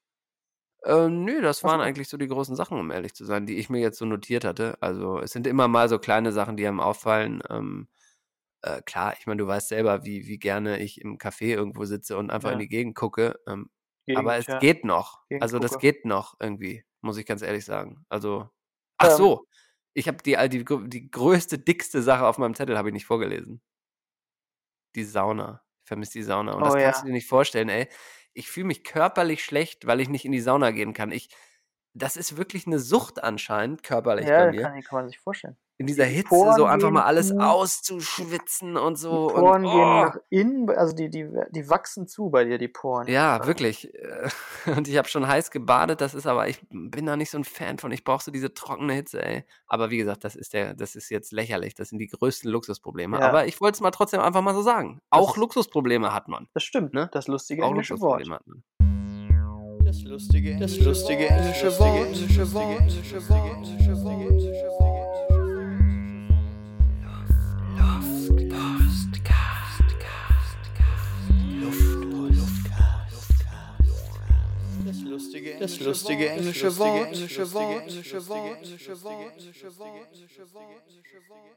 Äh, nö, das waren eigentlich so die großen Sachen, um ehrlich zu sein, die ich mir jetzt so notiert hatte. Also es sind immer mal so kleine Sachen, die einem auffallen. Ähm, äh, klar, ich meine, du weißt selber, wie, wie gerne ich im Café irgendwo sitze und einfach in Ja. die Gegend gucke. Ähm, aber es Gegend, ja. geht noch. Also das Gegengucker. geht noch irgendwie, muss ich ganz ehrlich sagen. Also, ach Ähm, so, ich habe die, die, die größte, dickste Sache auf meinem Zettel habe ich nicht vorgelesen. Die Sauna. Ich vermisse die Sauna. Und das Oh kannst du ja. dir nicht vorstellen, ey. Ich fühle mich körperlich schlecht, weil ich nicht in die Sauna gehen kann. Ich, das ist wirklich eine Sucht anscheinend, körperlich bei Ja, mir. kann, kann man sich vorstellen. In dieser Die Hitze so Poren einfach mal gehen alles zu, auszuschwitzen und die so. Und Poren gehen oh, nach innen, also die, die, die wachsen zu bei dir, die Poren. ja, wirklich. äh, Und ich habe schon heiß gebadet, das ist aber, ich bin da nicht so ein Fan von. Ich brauche so diese trockene Hitze, ey. Aber wie gesagt, das ist der, das ist jetzt lächerlich. Das sind die größten Luxusprobleme. Ja. Aber ich wollte es mal trotzdem einfach mal so sagen. Auch Luxusprobleme hat man. Das stimmt, Ne? das lustige Auch englische Wort. Hat man. Das lustige, das lustige englische Wort, Wort, englische Wort.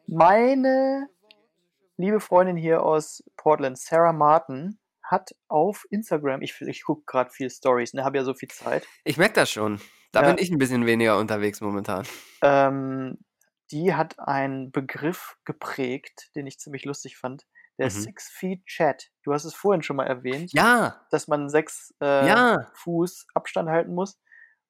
Meine liebe Freundin hier aus Portland, Sarah Martin, hat auf Instagram, ich, ich gucke gerade viel Stories, ne, habe ja so viel Zeit, Ich merke das schon. Da Ja. bin ich ein bisschen weniger unterwegs momentan. ähm, die hat einen Begriff geprägt, den ich ziemlich lustig fand, der Mhm. Six Feet Chat. Du hast es vorhin schon mal erwähnt, Ja, dass man sechs äh, ja. Fuß Abstand halten muss.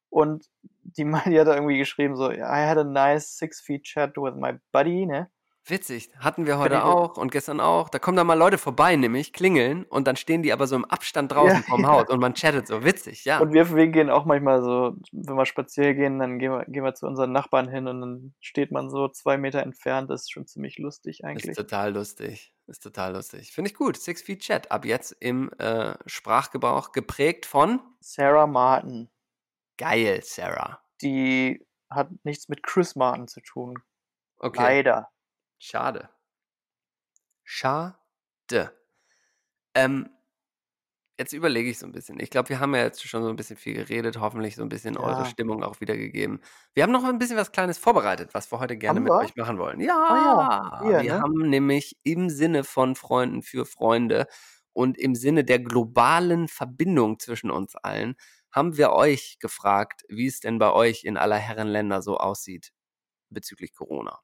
Und die, die hat da irgendwie geschrieben so, I had a nice six feet chat with my buddy, ne? Witzig, hatten wir heute auch und gestern auch. Da kommen da mal Leute vorbei, nämlich klingeln und dann stehen die aber so im Abstand draußen vom ja. Haus und man chattet so. Witzig, ja. Und wir, wir gehen auch manchmal so, wenn wir spazieren gehen, dann gehen wir, gehen wir zu unseren Nachbarn hin und dann steht man so zwei Meter entfernt. Das ist schon ziemlich lustig Ist eigentlich. total lustig. Ist total lustig. Finde ich gut. Six Feet Chat. Ab jetzt im äh, Sprachgebrauch geprägt von Sarah Martin, Geil, Sarah. die hat nichts mit Chris Martin zu tun. Okay. Leider. Schade. Schade. Ähm, jetzt überlege ich so ein bisschen. Ich glaube, wir haben ja jetzt schon so ein bisschen viel geredet, hoffentlich so ein bisschen eure Ja. Stimmung auch wiedergegeben. Wir haben noch ein bisschen was Kleines vorbereitet, was wir heute gerne Haben mit wir? euch machen wollen. Ja, ja, wir, wir ne? haben nämlich im Sinne von Freunden für Freunde und im Sinne der globalen Verbindung zwischen uns allen, haben wir euch gefragt, wie es denn bei euch in aller Herren Länder so aussieht bezüglich Corona.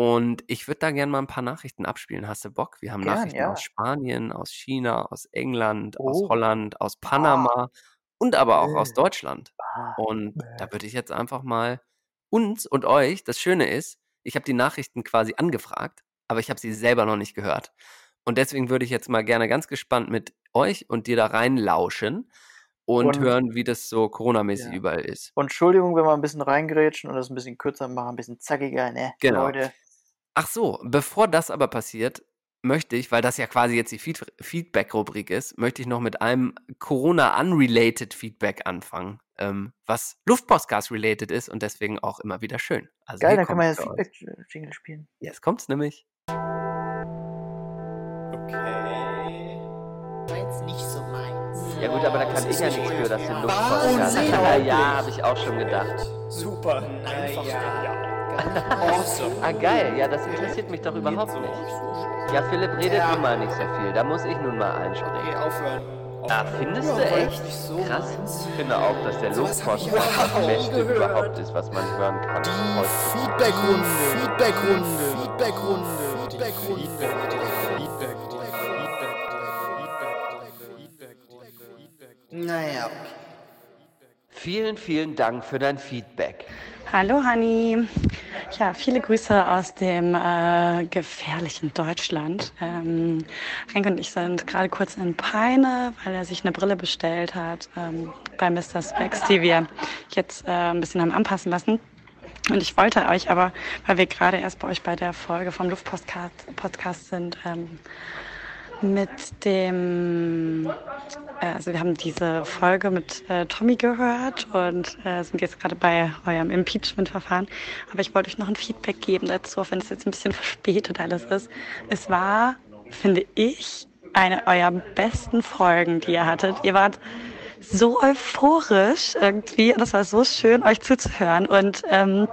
Und ich würde da gerne mal ein paar Nachrichten abspielen. Hast du Bock? Wir haben Gern, Nachrichten ja. aus Spanien, aus China, aus England, aus Oh. Holland, aus Panama und aber auch aus. Deutschland. Ah, Und da würde ich jetzt einfach mal uns und euch, das Schöne ist, ich habe die Nachrichten quasi angefragt, aber ich habe sie selber noch nicht gehört. Und deswegen würde ich jetzt mal gerne ganz gespannt mit euch und dir da reinlauschen und, Und- hören, wie das so Corona-mäßig Ja. überall ist. Und Entschuldigung, wenn wir ein bisschen reingrätschen und das ein bisschen kürzer machen, ein bisschen zackiger, ne? Genau. Leute. Ach so, bevor das aber passiert, möchte ich, weil das ja quasi jetzt die Feed Feedback-Rubrik ist, möchte ich noch mit einem Corona-unrelated Feedback anfangen, ähm, was Luftpostcast-related ist und deswegen auch immer wieder schön. Also Geil, dann können wir kommt's das. Feedback-Jingle spielen. Jetzt kommt's nämlich. Okay. Meins nicht so meins. Ja gut, aber da kann ich ja nichts für, dass den? Luftpostcast. Unglaublich. Ja, habe ich auch schon gedacht. Super. Einfach ja. Awesome. Ah geil, ja, das interessiert mich doch überhaupt nicht. Ja, Philipp redet Ja. nun mal nicht so viel. Da muss ich nun mal Okay, einspringen. aufhören. Ah, findest Ja, du echt? so Krass. Ich finde auch, dass der Luftpostcast das Beste überhaupt ist, was man hören kann. Die. Feedbackrunde, Feedbackrunde, Feedbackrunde, Feedbackrunde, Feedback, Naja, okay. Vielen, vielen Dank für dein Feedback. Hallo Hani. Ja, viele Grüße aus dem äh, gefährlichen Deutschland. Ähm, Henk und ich sind gerade kurz in Peine, weil er sich eine Brille bestellt hat ähm, bei Mr. Specs, die wir jetzt äh, ein bisschen haben anpassen lassen. Und ich wollte euch aber, weil wir gerade erst bei euch bei der Folge vom Luftpostcast sind, ähm, mit dem, äh, also wir haben diese Folge mit äh, Tommy gehört und äh, sind jetzt gerade bei eurem Impeachment-Verfahren. Aber ich wollte euch noch ein Feedback geben dazu, auch wenn es jetzt ein bisschen verspätet alles ist. Es war, finde ich, eine eurer besten Folgen, die ihr hattet. Ihr wart so euphorisch irgendwie. Das war so schön, euch zuzuhören. Und ähm,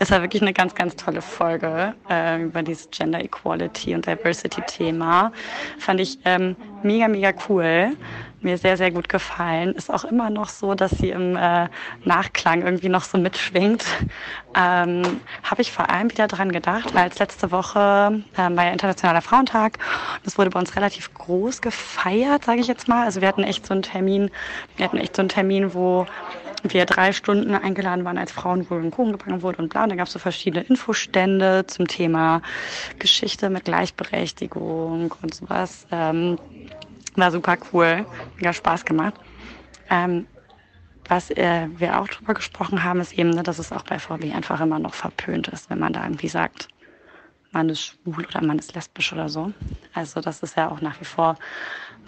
es war wirklich eine ganz, ganz tolle Folge äh, über dieses Gender Equality und Diversity Thema. Fand ich ähm, mega, mega cool. Mir sehr, sehr gut gefallen. Ist auch immer noch so, dass sie im äh, Nachklang irgendwie noch so mitschwingt. Ähm, Habe ich vor allem wieder dran gedacht, weil als letzte Woche ähm, war ja Internationaler Frauentag. Das wurde bei uns relativ groß gefeiert, sage ich jetzt mal. Also wir hatten echt so einen Termin, wir hatten echt so einen Termin, wo wir drei Stunden eingeladen waren als Frauen, wo ein Kuchen gebacken wurde und bla. Und da gab es so verschiedene Infostände zum Thema Geschichte mit Gleichberechtigung und sowas. Ähm, war super cool, mega Spaß gemacht. Ähm, was äh, wir auch drüber gesprochen haben, ist eben, ne, dass es auch bei VW einfach immer noch verpönt ist, wenn man da irgendwie sagt, man ist schwul oder man ist lesbisch oder so. Also das ist ja auch nach wie vor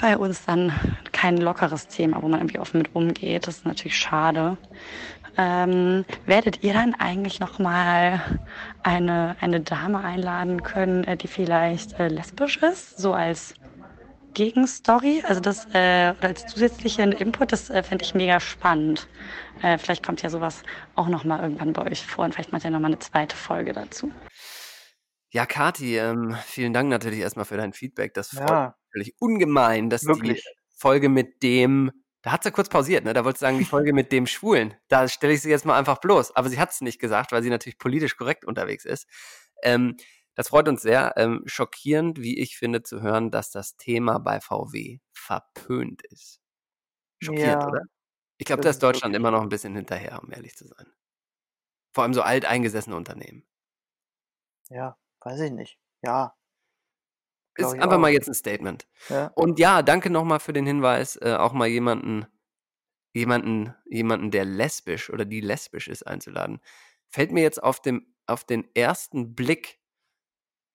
bei uns dann kein lockeres Thema, wo man irgendwie offen mit umgeht. Das ist natürlich schade. Ähm, werdet ihr dann eigentlich noch mal eine, eine Dame einladen können, äh, die vielleicht äh, lesbisch ist, so als Gegenstory, also das äh, oder als zusätzlichen Input, das äh, fände ich mega spannend. Äh, vielleicht kommt ja sowas auch noch mal irgendwann bei euch vor und vielleicht macht ihr noch mal eine zweite Folge dazu. Ja, Kati, ähm, vielen Dank natürlich erstmal für dein Feedback. Das freut Ja, natürlich ungemein, dass die wirklich. Folge mit dem, da hat sie kurz pausiert, ne? Da wollte sie sagen, die Folge mit dem Schwulen. Da stelle ich sie jetzt mal einfach bloß. Aber sie hat es nicht gesagt, weil sie natürlich politisch korrekt unterwegs ist. Ähm, das freut uns sehr. Ähm, schockierend, wie ich finde, zu hören, dass das Thema bei VW verpönt ist. Schockierend, Ja, oder? Ich glaube, da ist Deutschland immer noch ein bisschen hinterher, um ehrlich zu sein. Vor allem so alteingesessene Unternehmen. Ja, weiß ich nicht. Ja, Ist einfach mal auch. jetzt ein Statement. Ja. Und ja, danke nochmal für den Hinweis, äh, auch mal jemanden, jemanden, jemanden, der lesbisch oder die lesbisch ist, einzuladen. Fällt mir jetzt auf dem, auf den ersten Blick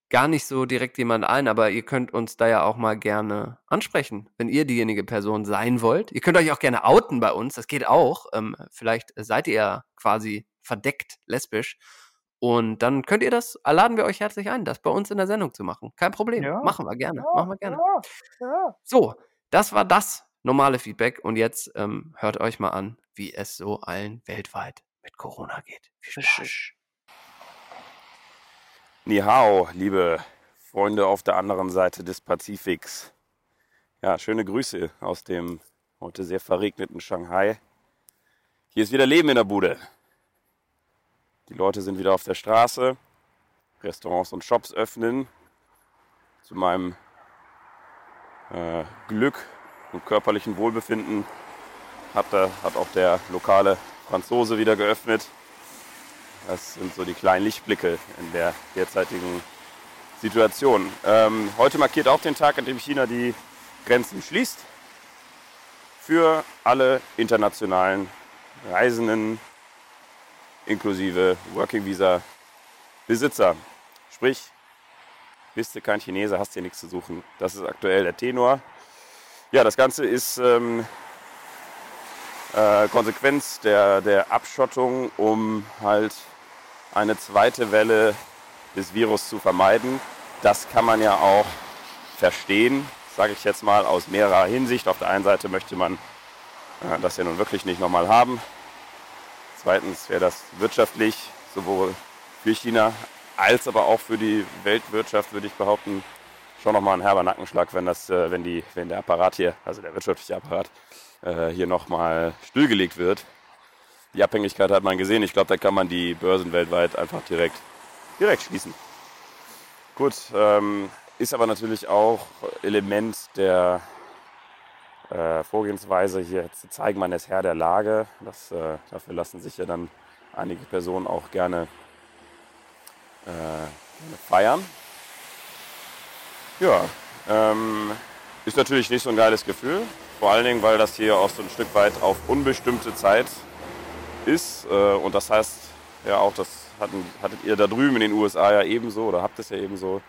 gar nicht so direkt jemand ein, aber ihr könnt uns da ja auch mal gerne ansprechen, wenn ihr diejenige Person sein wollt. Ihr könnt euch auch gerne outen bei uns, das geht auch. Ähm, vielleicht seid ihr ja quasi verdeckt lesbisch. Und dann könnt ihr das, laden wir euch herzlich ein, das bei uns in der Sendung zu machen. Kein Problem. Ja, Machen wir gerne. ja, Machen wir gerne. ja, ja. So, das war das normale Feedback. Und jetzt ähm, hört euch mal an, wie es so allen weltweit mit Corona geht. Viel Spaß. Ni hao, liebe Freunde auf der anderen Seite des Pazifiks. Ja, schöne Grüße aus dem heute sehr verregneten Shanghai. Hier ist wieder Leben in der Bude. Die Leute sind wieder auf der Straße. Restaurants und Shops öffnen. Zu meinem äh, Glück und körperlichen Wohlbefinden hat, da, hat auch der lokale Franzose wieder geöffnet. Das sind so die kleinen Lichtblicke in der derzeitigen Situation. Ähm, heute markiert auch den Tag, an dem China die Grenzen schließt. Für alle internationalen Reisenden inklusive Working Visa Besitzer. Sprich, bist du kein Chinese, hast hier nichts zu suchen. Das ist aktuell der Tenor. Ja, das Ganze ist ähm, äh, Konsequenz der, der Abschottung, um halt eine zweite Welle des Virus zu vermeiden. Das kann man ja auch verstehen, sage ich jetzt mal, aus mehrerer Hinsicht. Auf der einen Seite möchte man äh, das ja nun wirklich nicht nochmal haben. Zweitens wäre das wirtschaftlich sowohl für China als aber auch für die Weltwirtschaft, würde ich behaupten, schon nochmal ein herber Nackenschlag, wenn, das, äh, wenn, die, wenn der Apparat hier, also der wirtschaftliche Apparat, äh, hier nochmal stillgelegt wird. Die Abhängigkeit hat man gesehen. Ich glaube, da kann man die Börsen weltweit einfach direkt, direkt schließen. Gut, ähm, ist aber natürlich auch Element der äh, Vorgehensweise hier zu zeigen, man ist Herr der Lage. Das, äh, dafür lassen sich ja dann einige Personen auch gerne, äh, feiern. Ja, ähm, ist natürlich nicht so ein geiles Gefühl. Vor allen Dingen, weil das hier auch so ein Stück weit auf unbestimmte Zeit ist. Äh, und das heißt ja auch, das hatten, hattet ihr da drüben in den USA ja ebenso oder habt es ja ebenso.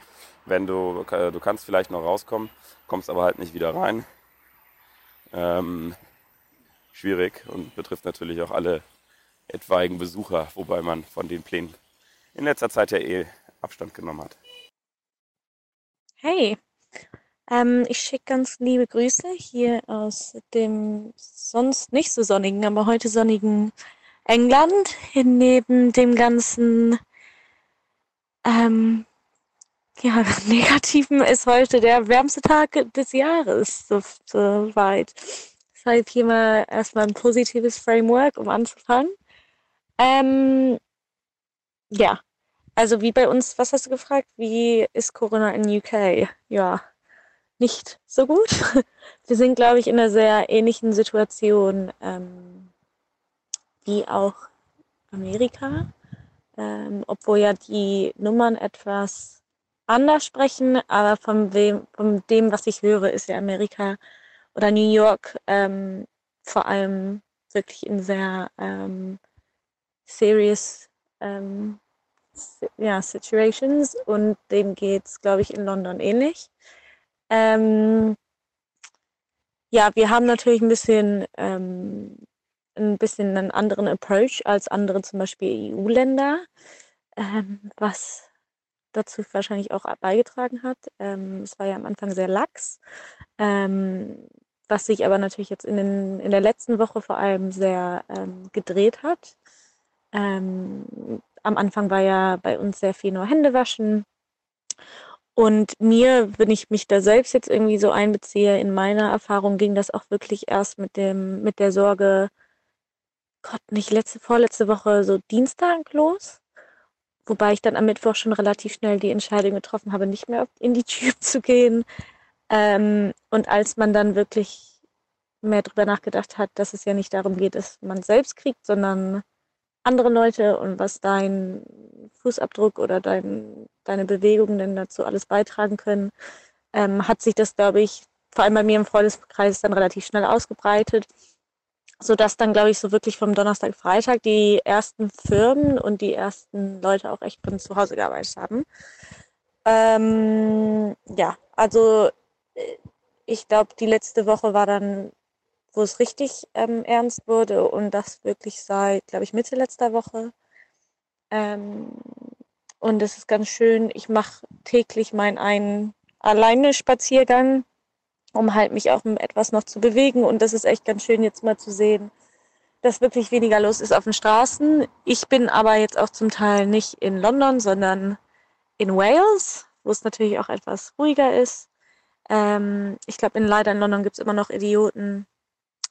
Wenn du, äh, du kannst vielleicht noch rauskommen, kommst aber halt nicht wieder rein. Ähm, schwierig und betrifft natürlich auch alle etwaigen Besucher, wobei man von den Plänen in letzter Zeit ja eh Abstand genommen hat. Hey, ähm, ich schicke ganz liebe Grüße hier aus dem sonst nicht so sonnigen, aber heute sonnigen England. Neben dem ganzen ähm, ja, Negativen ist heute der wärmste Tag des Jahres, so, so weit. Deshalb hier mal erstmal ein positives Framework, um anzufangen. Ähm, ja, also wie bei uns, was hast du gefragt? Wie ist Corona in UK? Ja, nicht so gut. Wir sind, glaube ich, in einer sehr ähnlichen Situation ähm, wie auch Amerika, ähm, obwohl ja die Nummern etwas anders sprechen, aber von, wem, von dem, was ich höre, ist ja Amerika oder New York ähm, vor allem wirklich in sehr ähm, serious ähm, ja, Situations und dem geht es, glaube ich, in London ähnlich. Ähm, ja, wir haben natürlich ein bisschen, ähm, ein bisschen einen anderen Approach als andere zum Beispiel EU-Länder, ähm, was dazu wahrscheinlich auch beigetragen hat. Ähm, es war ja am Anfang sehr lax, ähm, was sich aber natürlich jetzt in, den, in der letzten Woche vor allem sehr ähm, gedreht hat. Ähm, am Anfang war ja bei uns sehr viel nur Hände waschen. Und mir, wenn ich mich da selbst jetzt irgendwie so einbeziehe, in meiner Erfahrung ging das auch wirklich erst mit dem, mit der Sorge, Gott, nicht letzte, vorletzte Woche so Dienstag los. Wobei ich dann am Mittwoch schon relativ schnell die Entscheidung getroffen habe, nicht mehr in die Tube zu gehen. Ähm, und als man dann wirklich mehr darüber nachgedacht hat, dass es ja nicht darum geht, dass man selbst kriegt, sondern andere Leute und was dein Fußabdruck oder dein, deine Bewegungen denn dazu alles beitragen können, ähm, hat sich das, glaube ich, vor allem bei mir im Freundeskreis dann relativ schnell ausgebreitet, sodass dann, glaube ich, so wirklich vom Donnerstag, Freitag die ersten Firmen und die ersten Leute auch echt von zu Hause gearbeitet haben. Ähm, ja, also äh, ich glaube, die letzte Woche war dann wo es richtig ähm, ernst wurde und das wirklich seit, glaube ich, Mitte letzter Woche. Ähm, und es ist ganz schön, ich mache täglich meinen einen alleine Spaziergang, um halt mich auch etwas noch zu bewegen. Und das ist echt ganz schön jetzt mal zu sehen, dass wirklich weniger los ist auf den Straßen. Ich bin aber jetzt auch zum Teil nicht in London, sondern in Wales, wo es natürlich auch etwas ruhiger ist. Ähm, ich glaube, in, leider in London gibt es immer noch Idioten,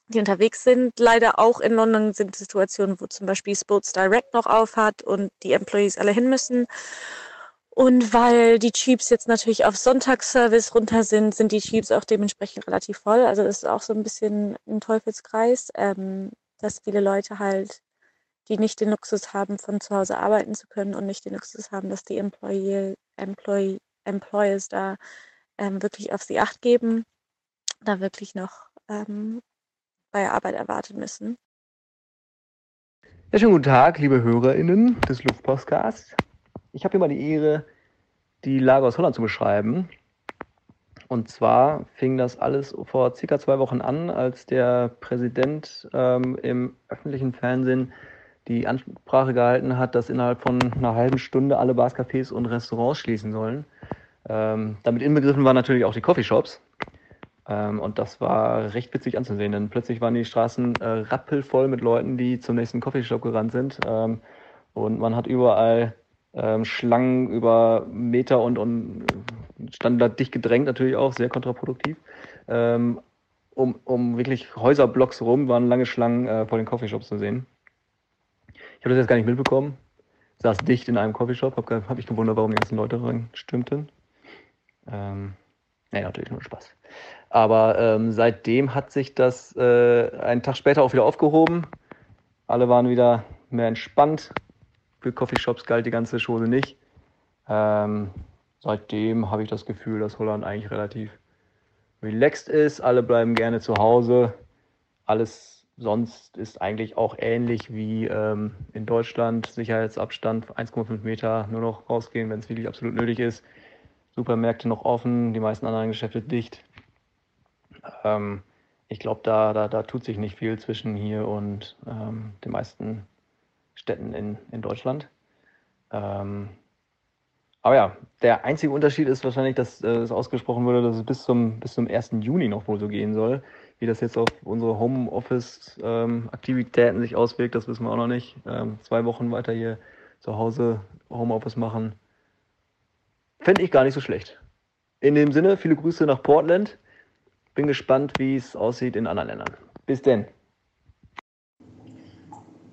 die unterwegs sind. Leider auch in London sind Situationen, wo zum Beispiel Sports Direct noch aufhat und die Employees alle hin müssen. Und weil die Tubes jetzt natürlich auf Sonntagsservice runter sind, sind die Tubes auch dementsprechend relativ voll. Also das ist auch so ein bisschen ein Teufelskreis, ähm, dass viele Leute halt, die nicht den Luxus haben, von zu Hause arbeiten zu können und nicht den Luxus haben, dass die Employee, Employee, Employers da ähm, wirklich auf sie acht geben, da wirklich noch ähm, bei Arbeit erwarten müssen. Ja, schönen guten Tag, liebe HörerInnen des Luftpostcasts. Ich habe hier mal die Ehre, die Lage aus Holland zu beschreiben. Und zwar fing das alles vor circa zwei Wochen an, als der Präsident ähm, im öffentlichen Fernsehen die Ansprache gehalten hat, dass innerhalb von einer halben Stunde alle Bars, Cafés und Restaurants schließen sollen. Ähm, damit inbegriffen waren natürlich auch die Coffeeshops. Ähm, und das war recht witzig anzusehen, denn plötzlich waren die Straßen äh, rappelvoll mit Leuten, die zum nächsten Coffeeshop gerannt sind. Ähm, und man hat überall ähm, Schlangen über Meter und, und stand da dicht gedrängt, natürlich auch, sehr kontraproduktiv. Ähm, um, um wirklich Häuserblocks rum waren lange Schlangen äh, vor den Coffeeshops zu sehen. Ich habe das jetzt gar nicht mitbekommen. Saß dicht in einem Coffeeshop, habe hab ich gewundert, warum die ganzen Leute reinstürmten. Ähm, nee, natürlich nur Spaß. Aber ähm, seitdem hat sich das äh, einen Tag später auch wieder aufgehoben. Alle waren wieder mehr entspannt. Für Coffeeshops galt die ganze Chose nicht. Ähm, seitdem habe ich das Gefühl, dass Holland eigentlich relativ relaxed ist. Alle bleiben gerne zu Hause. Alles sonst ist eigentlich auch ähnlich wie ähm, in Deutschland. Sicherheitsabstand 1,5 Meter, nur noch rausgehen, wenn es wirklich absolut nötig ist. Supermärkte noch offen, die meisten anderen Geschäfte dicht. Ähm, ich glaube, da, da, da tut sich nicht viel zwischen hier und ähm, den meisten Städten in, in Deutschland. Ähm, aber ja, der einzige Unterschied ist wahrscheinlich, dass äh, es ausgesprochen wurde, dass es bis zum, bis zum 1. Juni noch wohl so gehen soll. Wie das jetzt auf unsere Homeoffice-Aktivitäten sich auswirkt, das wissen wir auch noch nicht. Ähm, zwei Wochen weiter hier zu Hause Homeoffice machen, fände ich gar nicht so schlecht. In dem Sinne, viele Grüße nach Portland. Bin gespannt, wie es aussieht in anderen Ländern. Bis denn.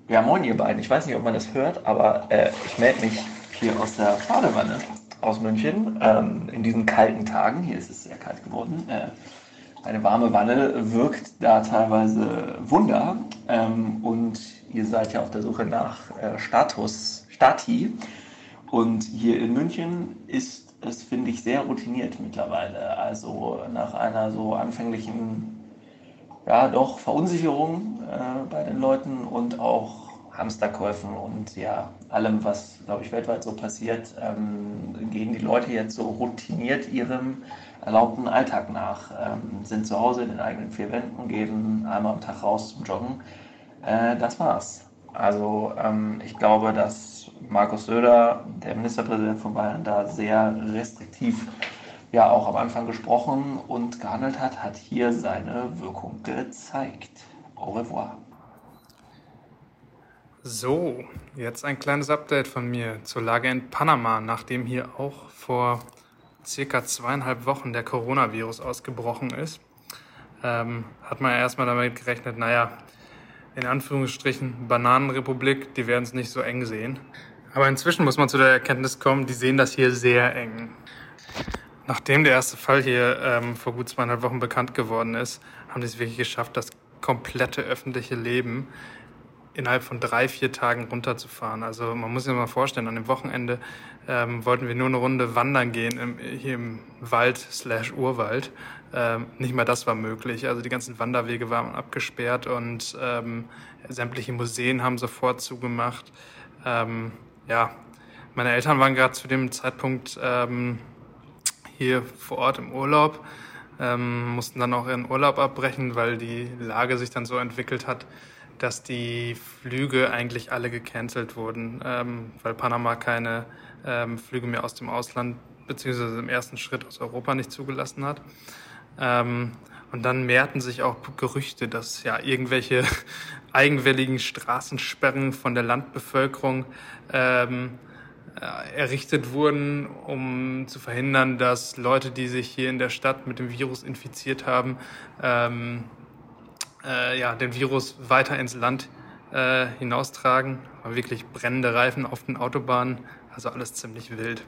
Ja, moin ihr beiden. Ich weiß nicht, ob man das hört, aber äh, ich melde mich hier aus der Badewanne aus München ähm, in diesen kalten Tagen. Hier ist es sehr kalt geworden. Äh, eine warme Wanne wirkt da teilweise Wunder. Ähm, und ihr seid ja auf der Suche nach äh, Status, Stati. Und hier in München ist es, finde ich, sehr routiniert mittlerweile. Also nach einer so anfänglichen, ja doch, Verunsicherung äh, bei den Leuten und auch Hamsterkäufen und ja, allem, was, glaube ich, weltweit so passiert, ähm, gehen die Leute jetzt so routiniert ihrem erlaubten Alltag nach, ähm, sind zu Hause in den eigenen vier Wänden, gehen einmal am Tag raus zum Joggen. Äh, das war's. Also ähm, ich glaube, dass Markus Söder, der Ministerpräsident von Bayern, da sehr restriktiv ja auch am Anfang gesprochen und gehandelt hat, hat hier seine Wirkung gezeigt. Au revoir. So, jetzt ein kleines Update von mir zur Lage in Panama, nachdem hier auch vor circa zweieinhalb Wochen der Coronavirus ausgebrochen ist. Ähm, hat man ja erstmal damit gerechnet, naja, in Anführungsstrichen Bananenrepublik, die werden es nicht so eng sehen. Aber inzwischen muss man zu der Erkenntnis kommen, die sehen das hier sehr eng. Nachdem der erste Fall hier ähm, vor gut zweieinhalb Wochen bekannt geworden ist, haben die es wirklich geschafft, das komplette öffentliche Leben innerhalb von drei, vier Tagen runterzufahren. Also man muss sich mal vorstellen, an dem Wochenende ähm, wollten wir nur eine Runde wandern gehen im, hier im Wald slash Urwald. Ähm, nicht mal das war möglich. Also die ganzen Wanderwege waren abgesperrt und ähm, sämtliche Museen haben sofort zugemacht. Ähm, ja, meine Eltern waren gerade zu dem Zeitpunkt ähm, hier vor Ort im Urlaub, ähm, mussten dann auch ihren Urlaub abbrechen, weil die Lage sich dann so entwickelt hat, dass die Flüge eigentlich alle gecancelt wurden, ähm, weil Panama keine ähm, Flüge mehr aus dem Ausland beziehungsweise im ersten Schritt aus Europa nicht zugelassen hat. Ähm, und dann mehrten sich auch Gerüchte, dass ja irgendwelche eigenwilligen Straßensperren von der Landbevölkerung ähm, äh, errichtet wurden, um zu verhindern, dass Leute, die sich hier in der Stadt mit dem Virus infiziert haben, ähm, äh, ja, den Virus weiter ins Land äh, hinaustragen. War wirklich brennende Reifen auf den Autobahnen, also alles ziemlich wild.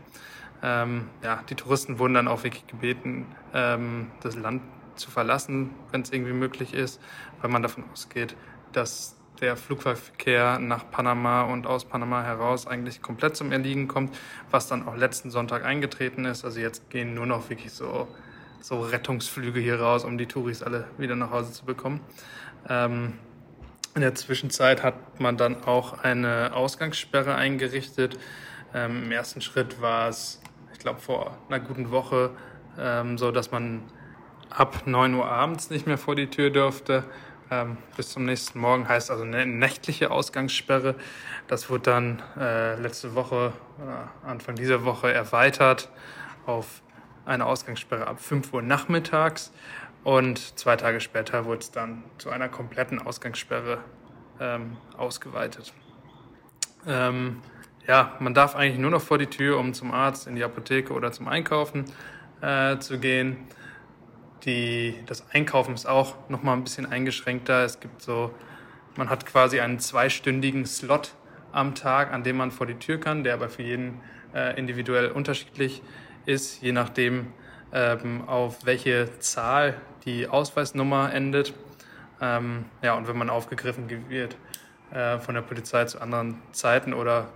Ähm, ja, die Touristen wurden dann auch wirklich gebeten, ähm, das Land zu verlassen, wenn es irgendwie möglich ist, weil man davon ausgeht, dass der Flugverkehr nach Panama und aus Panama heraus eigentlich komplett zum Erliegen kommt, was dann auch letzten Sonntag eingetreten ist. Also jetzt gehen nur noch wirklich so so Rettungsflüge hier raus, um die Touris alle wieder nach Hause zu bekommen. Ähm, in der Zwischenzeit hat man dann auch eine Ausgangssperre eingerichtet. Ähm, Im ersten Schritt war es ich glaube vor einer guten Woche, ähm, so dass man ab 9 Uhr abends nicht mehr vor die Tür dürfte. Ähm, bis zum nächsten Morgen heißt also eine nächtliche Ausgangssperre. Das wurde dann äh, letzte Woche, äh, Anfang dieser Woche erweitert auf eine Ausgangssperre ab 5 Uhr nachmittags. Und zwei Tage später wurde es dann zu einer kompletten Ausgangssperre ähm, ausgeweitet. Ähm, ja, man darf eigentlich nur noch vor die Tür, um zum Arzt, in die Apotheke oder zum Einkaufen äh, zu gehen. Die, das Einkaufen ist auch noch mal ein bisschen eingeschränkter. Es gibt so, man hat quasi einen zweistündigen Slot am Tag, an dem man vor die Tür kann, der aber für jeden äh, individuell unterschiedlich ist, je nachdem, ähm, auf welche Zahl die Ausweisnummer endet. Ähm, ja, und wenn man aufgegriffen wird äh, von der Polizei zu anderen Zeiten oder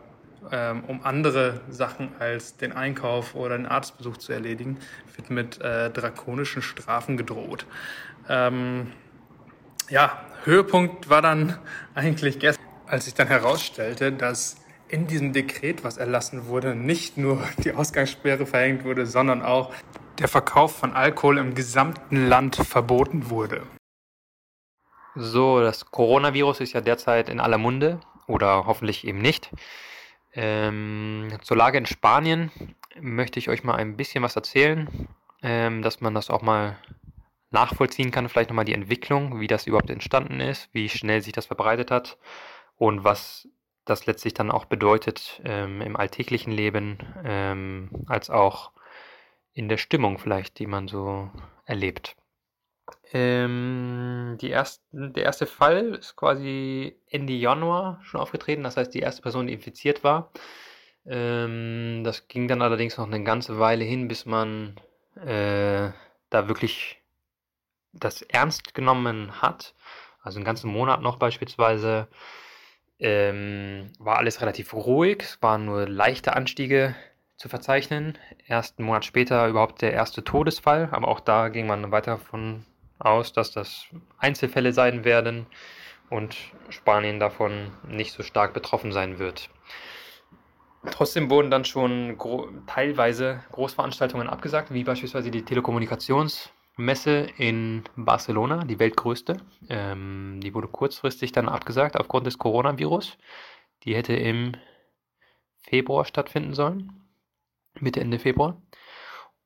ähm, um andere Sachen als den Einkauf oder den Arztbesuch zu erledigen, wird mit äh, drakonischen Strafen gedroht. Ähm, ja, Höhepunkt war dann eigentlich gestern, als sich dann herausstellte, dass in diesem Dekret, was erlassen wurde, nicht nur die Ausgangssperre verhängt wurde, sondern auch der Verkauf von Alkohol im gesamten Land verboten wurde. So, das Coronavirus ist ja derzeit in aller Munde oder hoffentlich eben nicht. Ähm, zur Lage in Spanien möchte ich euch mal ein bisschen was erzählen, ähm, dass man das auch mal nachvollziehen kann, vielleicht nochmal die Entwicklung, wie das überhaupt entstanden ist, wie schnell sich das verbreitet hat und was das letztlich dann auch bedeutet ähm, im alltäglichen Leben, ähm, als auch in der Stimmung vielleicht, die man so erlebt. Ähm, die ersten, der erste Fall ist quasi Ende Januar schon aufgetreten, das heißt die erste Person, die infiziert war. Ähm, das ging dann allerdings noch eine ganze Weile hin, bis man äh, da wirklich das ernst genommen hat. Also einen ganzen Monat noch beispielsweise ähm, war alles relativ ruhig. Es waren nur leichte Anstiege zu verzeichnen. Erst einen Monat später überhaupt der erste Todesfall, aber auch da ging man weiter von aus, dass das Einzelfälle sein werden und Spanien davon nicht so stark betroffen sein wird. Trotzdem wurden dann schon gro teilweise Großveranstaltungen abgesagt, wie beispielsweise die Telekommunikationsmesse in Barcelona, die weltgrößte. Ähm, die wurde kurzfristig dann abgesagt aufgrund des Coronavirus. Die hätte im Februar stattfinden sollen, Mitte, Ende Februar.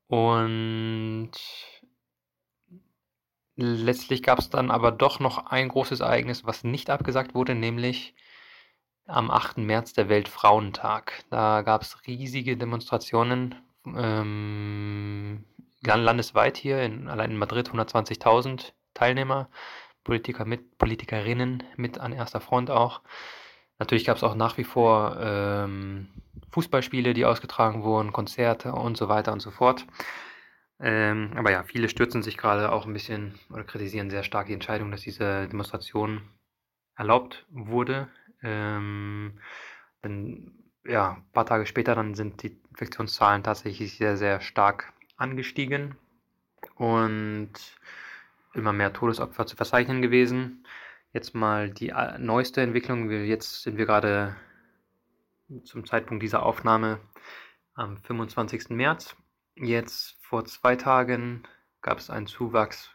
Und Letztlich gab es dann aber doch noch ein großes Ereignis, was nicht abgesagt wurde, nämlich am 8. März, der Weltfrauentag. Da gab es riesige Demonstrationen, ähm, landesweit hier, in, allein in Madrid 120.000 Teilnehmer, Politiker mit, Politikerinnen mit an erster Front auch. Natürlich gab es auch nach wie vor ähm, Fußballspiele, die ausgetragen wurden, Konzerte und so weiter und so fort. Ähm, aber ja, viele stürzen sich gerade auch ein bisschen oder kritisieren sehr stark die Entscheidung, dass diese Demonstration erlaubt wurde. Ähm, denn ja, ein paar Tage später dann sind die Infektionszahlen tatsächlich sehr, sehr stark angestiegen und immer mehr Todesopfer zu verzeichnen gewesen. Jetzt mal die äh, neueste Entwicklung. Jetzt sind wir gerade zum Zeitpunkt dieser Aufnahme am 25. März. Jetzt vor zwei Tagen gab es einen Zuwachs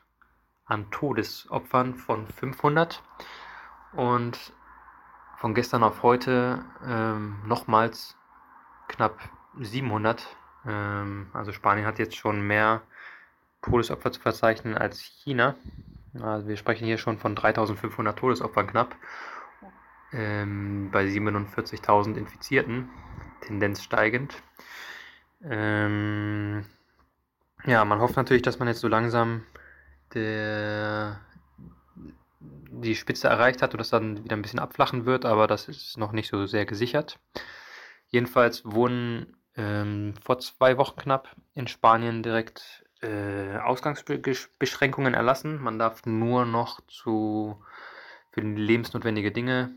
an Todesopfern von 500 und von gestern auf heute ähm, nochmals knapp 700. Ähm, also Spanien hat jetzt schon mehr Todesopfer zu verzeichnen als China. Also wir sprechen hier schon von 3500 Todesopfern knapp. Ähm, bei 47.000 Infizierten, Tendenz steigend. Ähm, ja, man hofft natürlich, dass man jetzt so langsam der, die Spitze erreicht hat und das dann wieder ein bisschen abflachen wird, aber das ist noch nicht so sehr gesichert. Jedenfalls wurden ähm, vor zwei Wochen knapp in Spanien direkt äh, Ausgangsbeschränkungen erlassen. Man darf nur noch zu für lebensnotwendige Dinge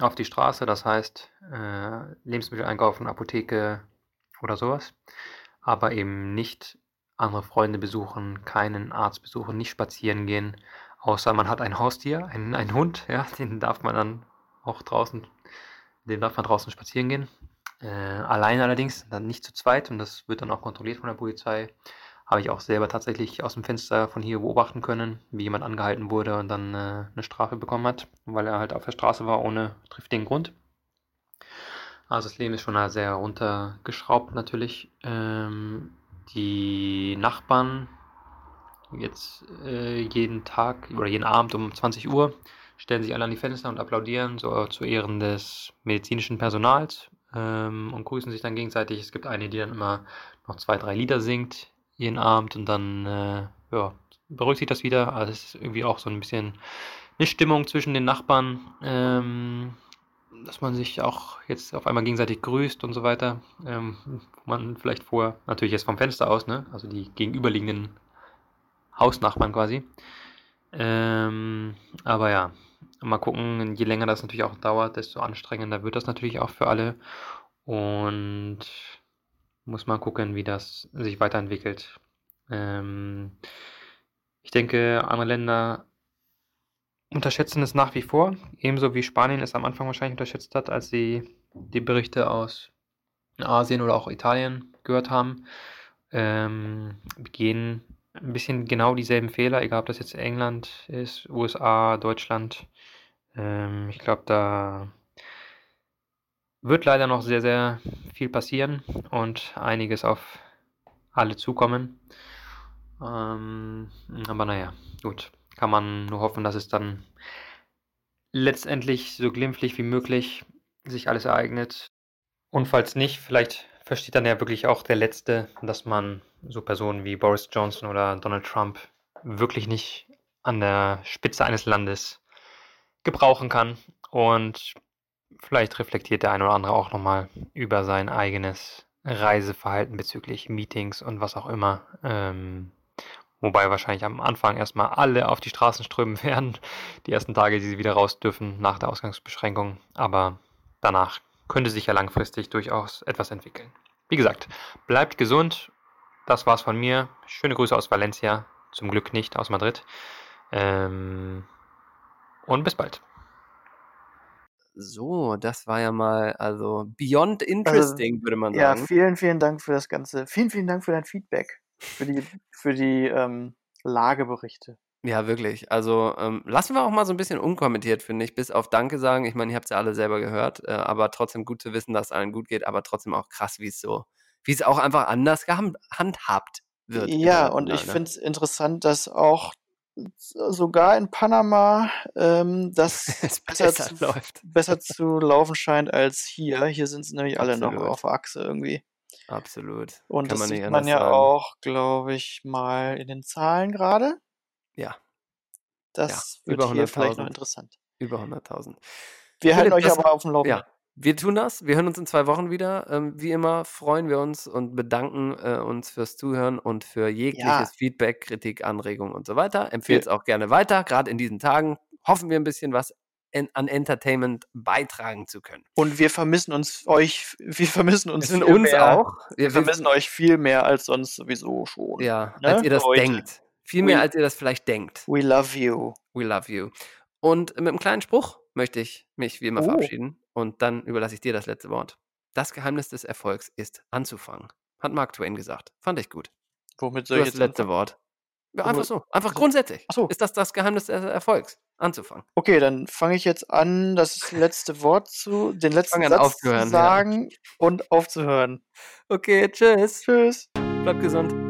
auf die Straße, das heißt äh, Lebensmittel einkaufen, Apotheke, oder sowas. Aber eben nicht andere Freunde besuchen, keinen Arzt besuchen, nicht spazieren gehen, außer man hat ein Haustier, einen, einen Hund, ja, den darf man dann auch draußen, den darf man draußen spazieren gehen. Äh, allein allerdings, dann nicht zu zweit und das wird dann auch kontrolliert von der Polizei. Habe ich auch selber tatsächlich aus dem Fenster von hier beobachten können, wie jemand angehalten wurde und dann äh, eine Strafe bekommen hat, weil er halt auf der Straße war ohne triftigen Grund. Also das Leben ist schon sehr runtergeschraubt natürlich. Ähm, die Nachbarn jetzt äh, jeden Tag oder jeden Abend um 20 Uhr stellen sich alle an die Fenster und applaudieren, so zu Ehren des medizinischen Personals ähm, und grüßen sich dann gegenseitig. Es gibt eine, die dann immer noch zwei, drei Lieder singt jeden Abend und dann äh, ja, beruhigt sich das wieder. Also es ist irgendwie auch so ein bisschen eine Stimmung zwischen den Nachbarn, ähm, dass man sich auch jetzt auf einmal gegenseitig grüßt und so weiter. Ähm, man vielleicht vorher, natürlich jetzt vom Fenster aus, ne? also die gegenüberliegenden Hausnachbarn quasi. Ähm, aber ja, mal gucken, je länger das natürlich auch dauert, desto anstrengender wird das natürlich auch für alle. Und muss man gucken, wie das sich weiterentwickelt. Ähm, ich denke, andere Länder unterschätzen es nach wie vor, ebenso wie Spanien es am Anfang wahrscheinlich unterschätzt hat, als sie die Berichte aus Asien oder auch Italien gehört haben. Ähm, begehen ein bisschen genau dieselben Fehler, egal ob das jetzt England ist, USA, Deutschland. Ähm, ich glaube, da wird leider noch sehr, sehr viel passieren und einiges auf alle zukommen. Ähm, aber naja, gut. Kann man nur hoffen, dass es dann letztendlich so glimpflich wie möglich sich alles ereignet. Und falls nicht, vielleicht versteht dann ja wirklich auch der Letzte, dass man so Personen wie Boris Johnson oder Donald Trump wirklich nicht an der Spitze eines Landes gebrauchen kann. Und vielleicht reflektiert der eine oder andere auch nochmal über sein eigenes Reiseverhalten bezüglich Meetings und was auch immer. Ähm, wobei wahrscheinlich am Anfang erstmal alle auf die Straßen strömen werden. Die ersten Tage, die sie wieder raus dürfen nach der Ausgangsbeschränkung. Aber danach könnte sich ja langfristig durchaus etwas entwickeln. Wie gesagt, bleibt gesund. Das war's von mir. Schöne Grüße aus Valencia. Zum Glück nicht aus Madrid. Ähm, und bis bald. So, das war ja mal, also beyond interesting, Also, würde man ja, sagen. vielen, vielen Dank für das Ganze. Vielen, vielen Dank für dein Feedback, für die, für die ähm, Lageberichte. Ja, wirklich. Also ähm, lassen wir auch mal so ein bisschen unkommentiert, finde ich, bis auf Danke sagen. Ich meine, ihr habt es ja alle selber gehört, äh, aber trotzdem gut zu wissen, dass es allen gut geht, aber trotzdem auch krass, wie es so, wie es auch einfach anders gehandhabt wird. Ja, und ich finde es interessant, dass auch sogar in Panama ähm, das besser, besser zu, besser zu laufen scheint als hier. Hier sind sie nämlich alle noch auf der Achse irgendwie. Absolut. Und Kann das man sieht man ja sagen. auch, glaube ich, mal in den Zahlen gerade. Ja. Das ja, wird über hier vielleicht noch 100.000. interessant. Über 100.000. Wir halten euch aber auf dem Laufenden. Ja, wir tun das. Wir hören uns in zwei Wochen wieder. Ähm, wie immer freuen wir uns und bedanken äh, uns fürs Zuhören und für jegliches Ja. Feedback, Kritik, Anregungen und so weiter. Empfehlt es auch gerne weiter. Gerade in diesen Tagen hoffen wir ein bisschen was an Entertainment beitragen zu können. Und wir vermissen uns euch, wir vermissen uns, viel uns mehr. auch. Wir Wir vermissen euch viel mehr als sonst sowieso schon. Ja, ne, als ihr das Leute? denkt. Viel mehr, We- als ihr das vielleicht denkt. We love you. We love you. Und mit einem kleinen Spruch möchte ich mich wie immer Oh. verabschieden. Und dann überlasse ich dir das letzte Wort. Das Geheimnis des Erfolgs ist anzufangen, hat Mark Twain gesagt. Fand ich gut. Womit Du soll ich hast jetzt das letzte anfangen? Wort. Ja, Womit- einfach so. Einfach Also- grundsätzlich. Ach so. Ist das das Geheimnis des Erfolgs? Anzufangen. Okay, dann fange ich jetzt an, das letzte Wort zu, den letzten Satz aufzuhören, zu ja. sagen und aufzuhören. Okay, tschüss. Tschüss. Bleibt gesund.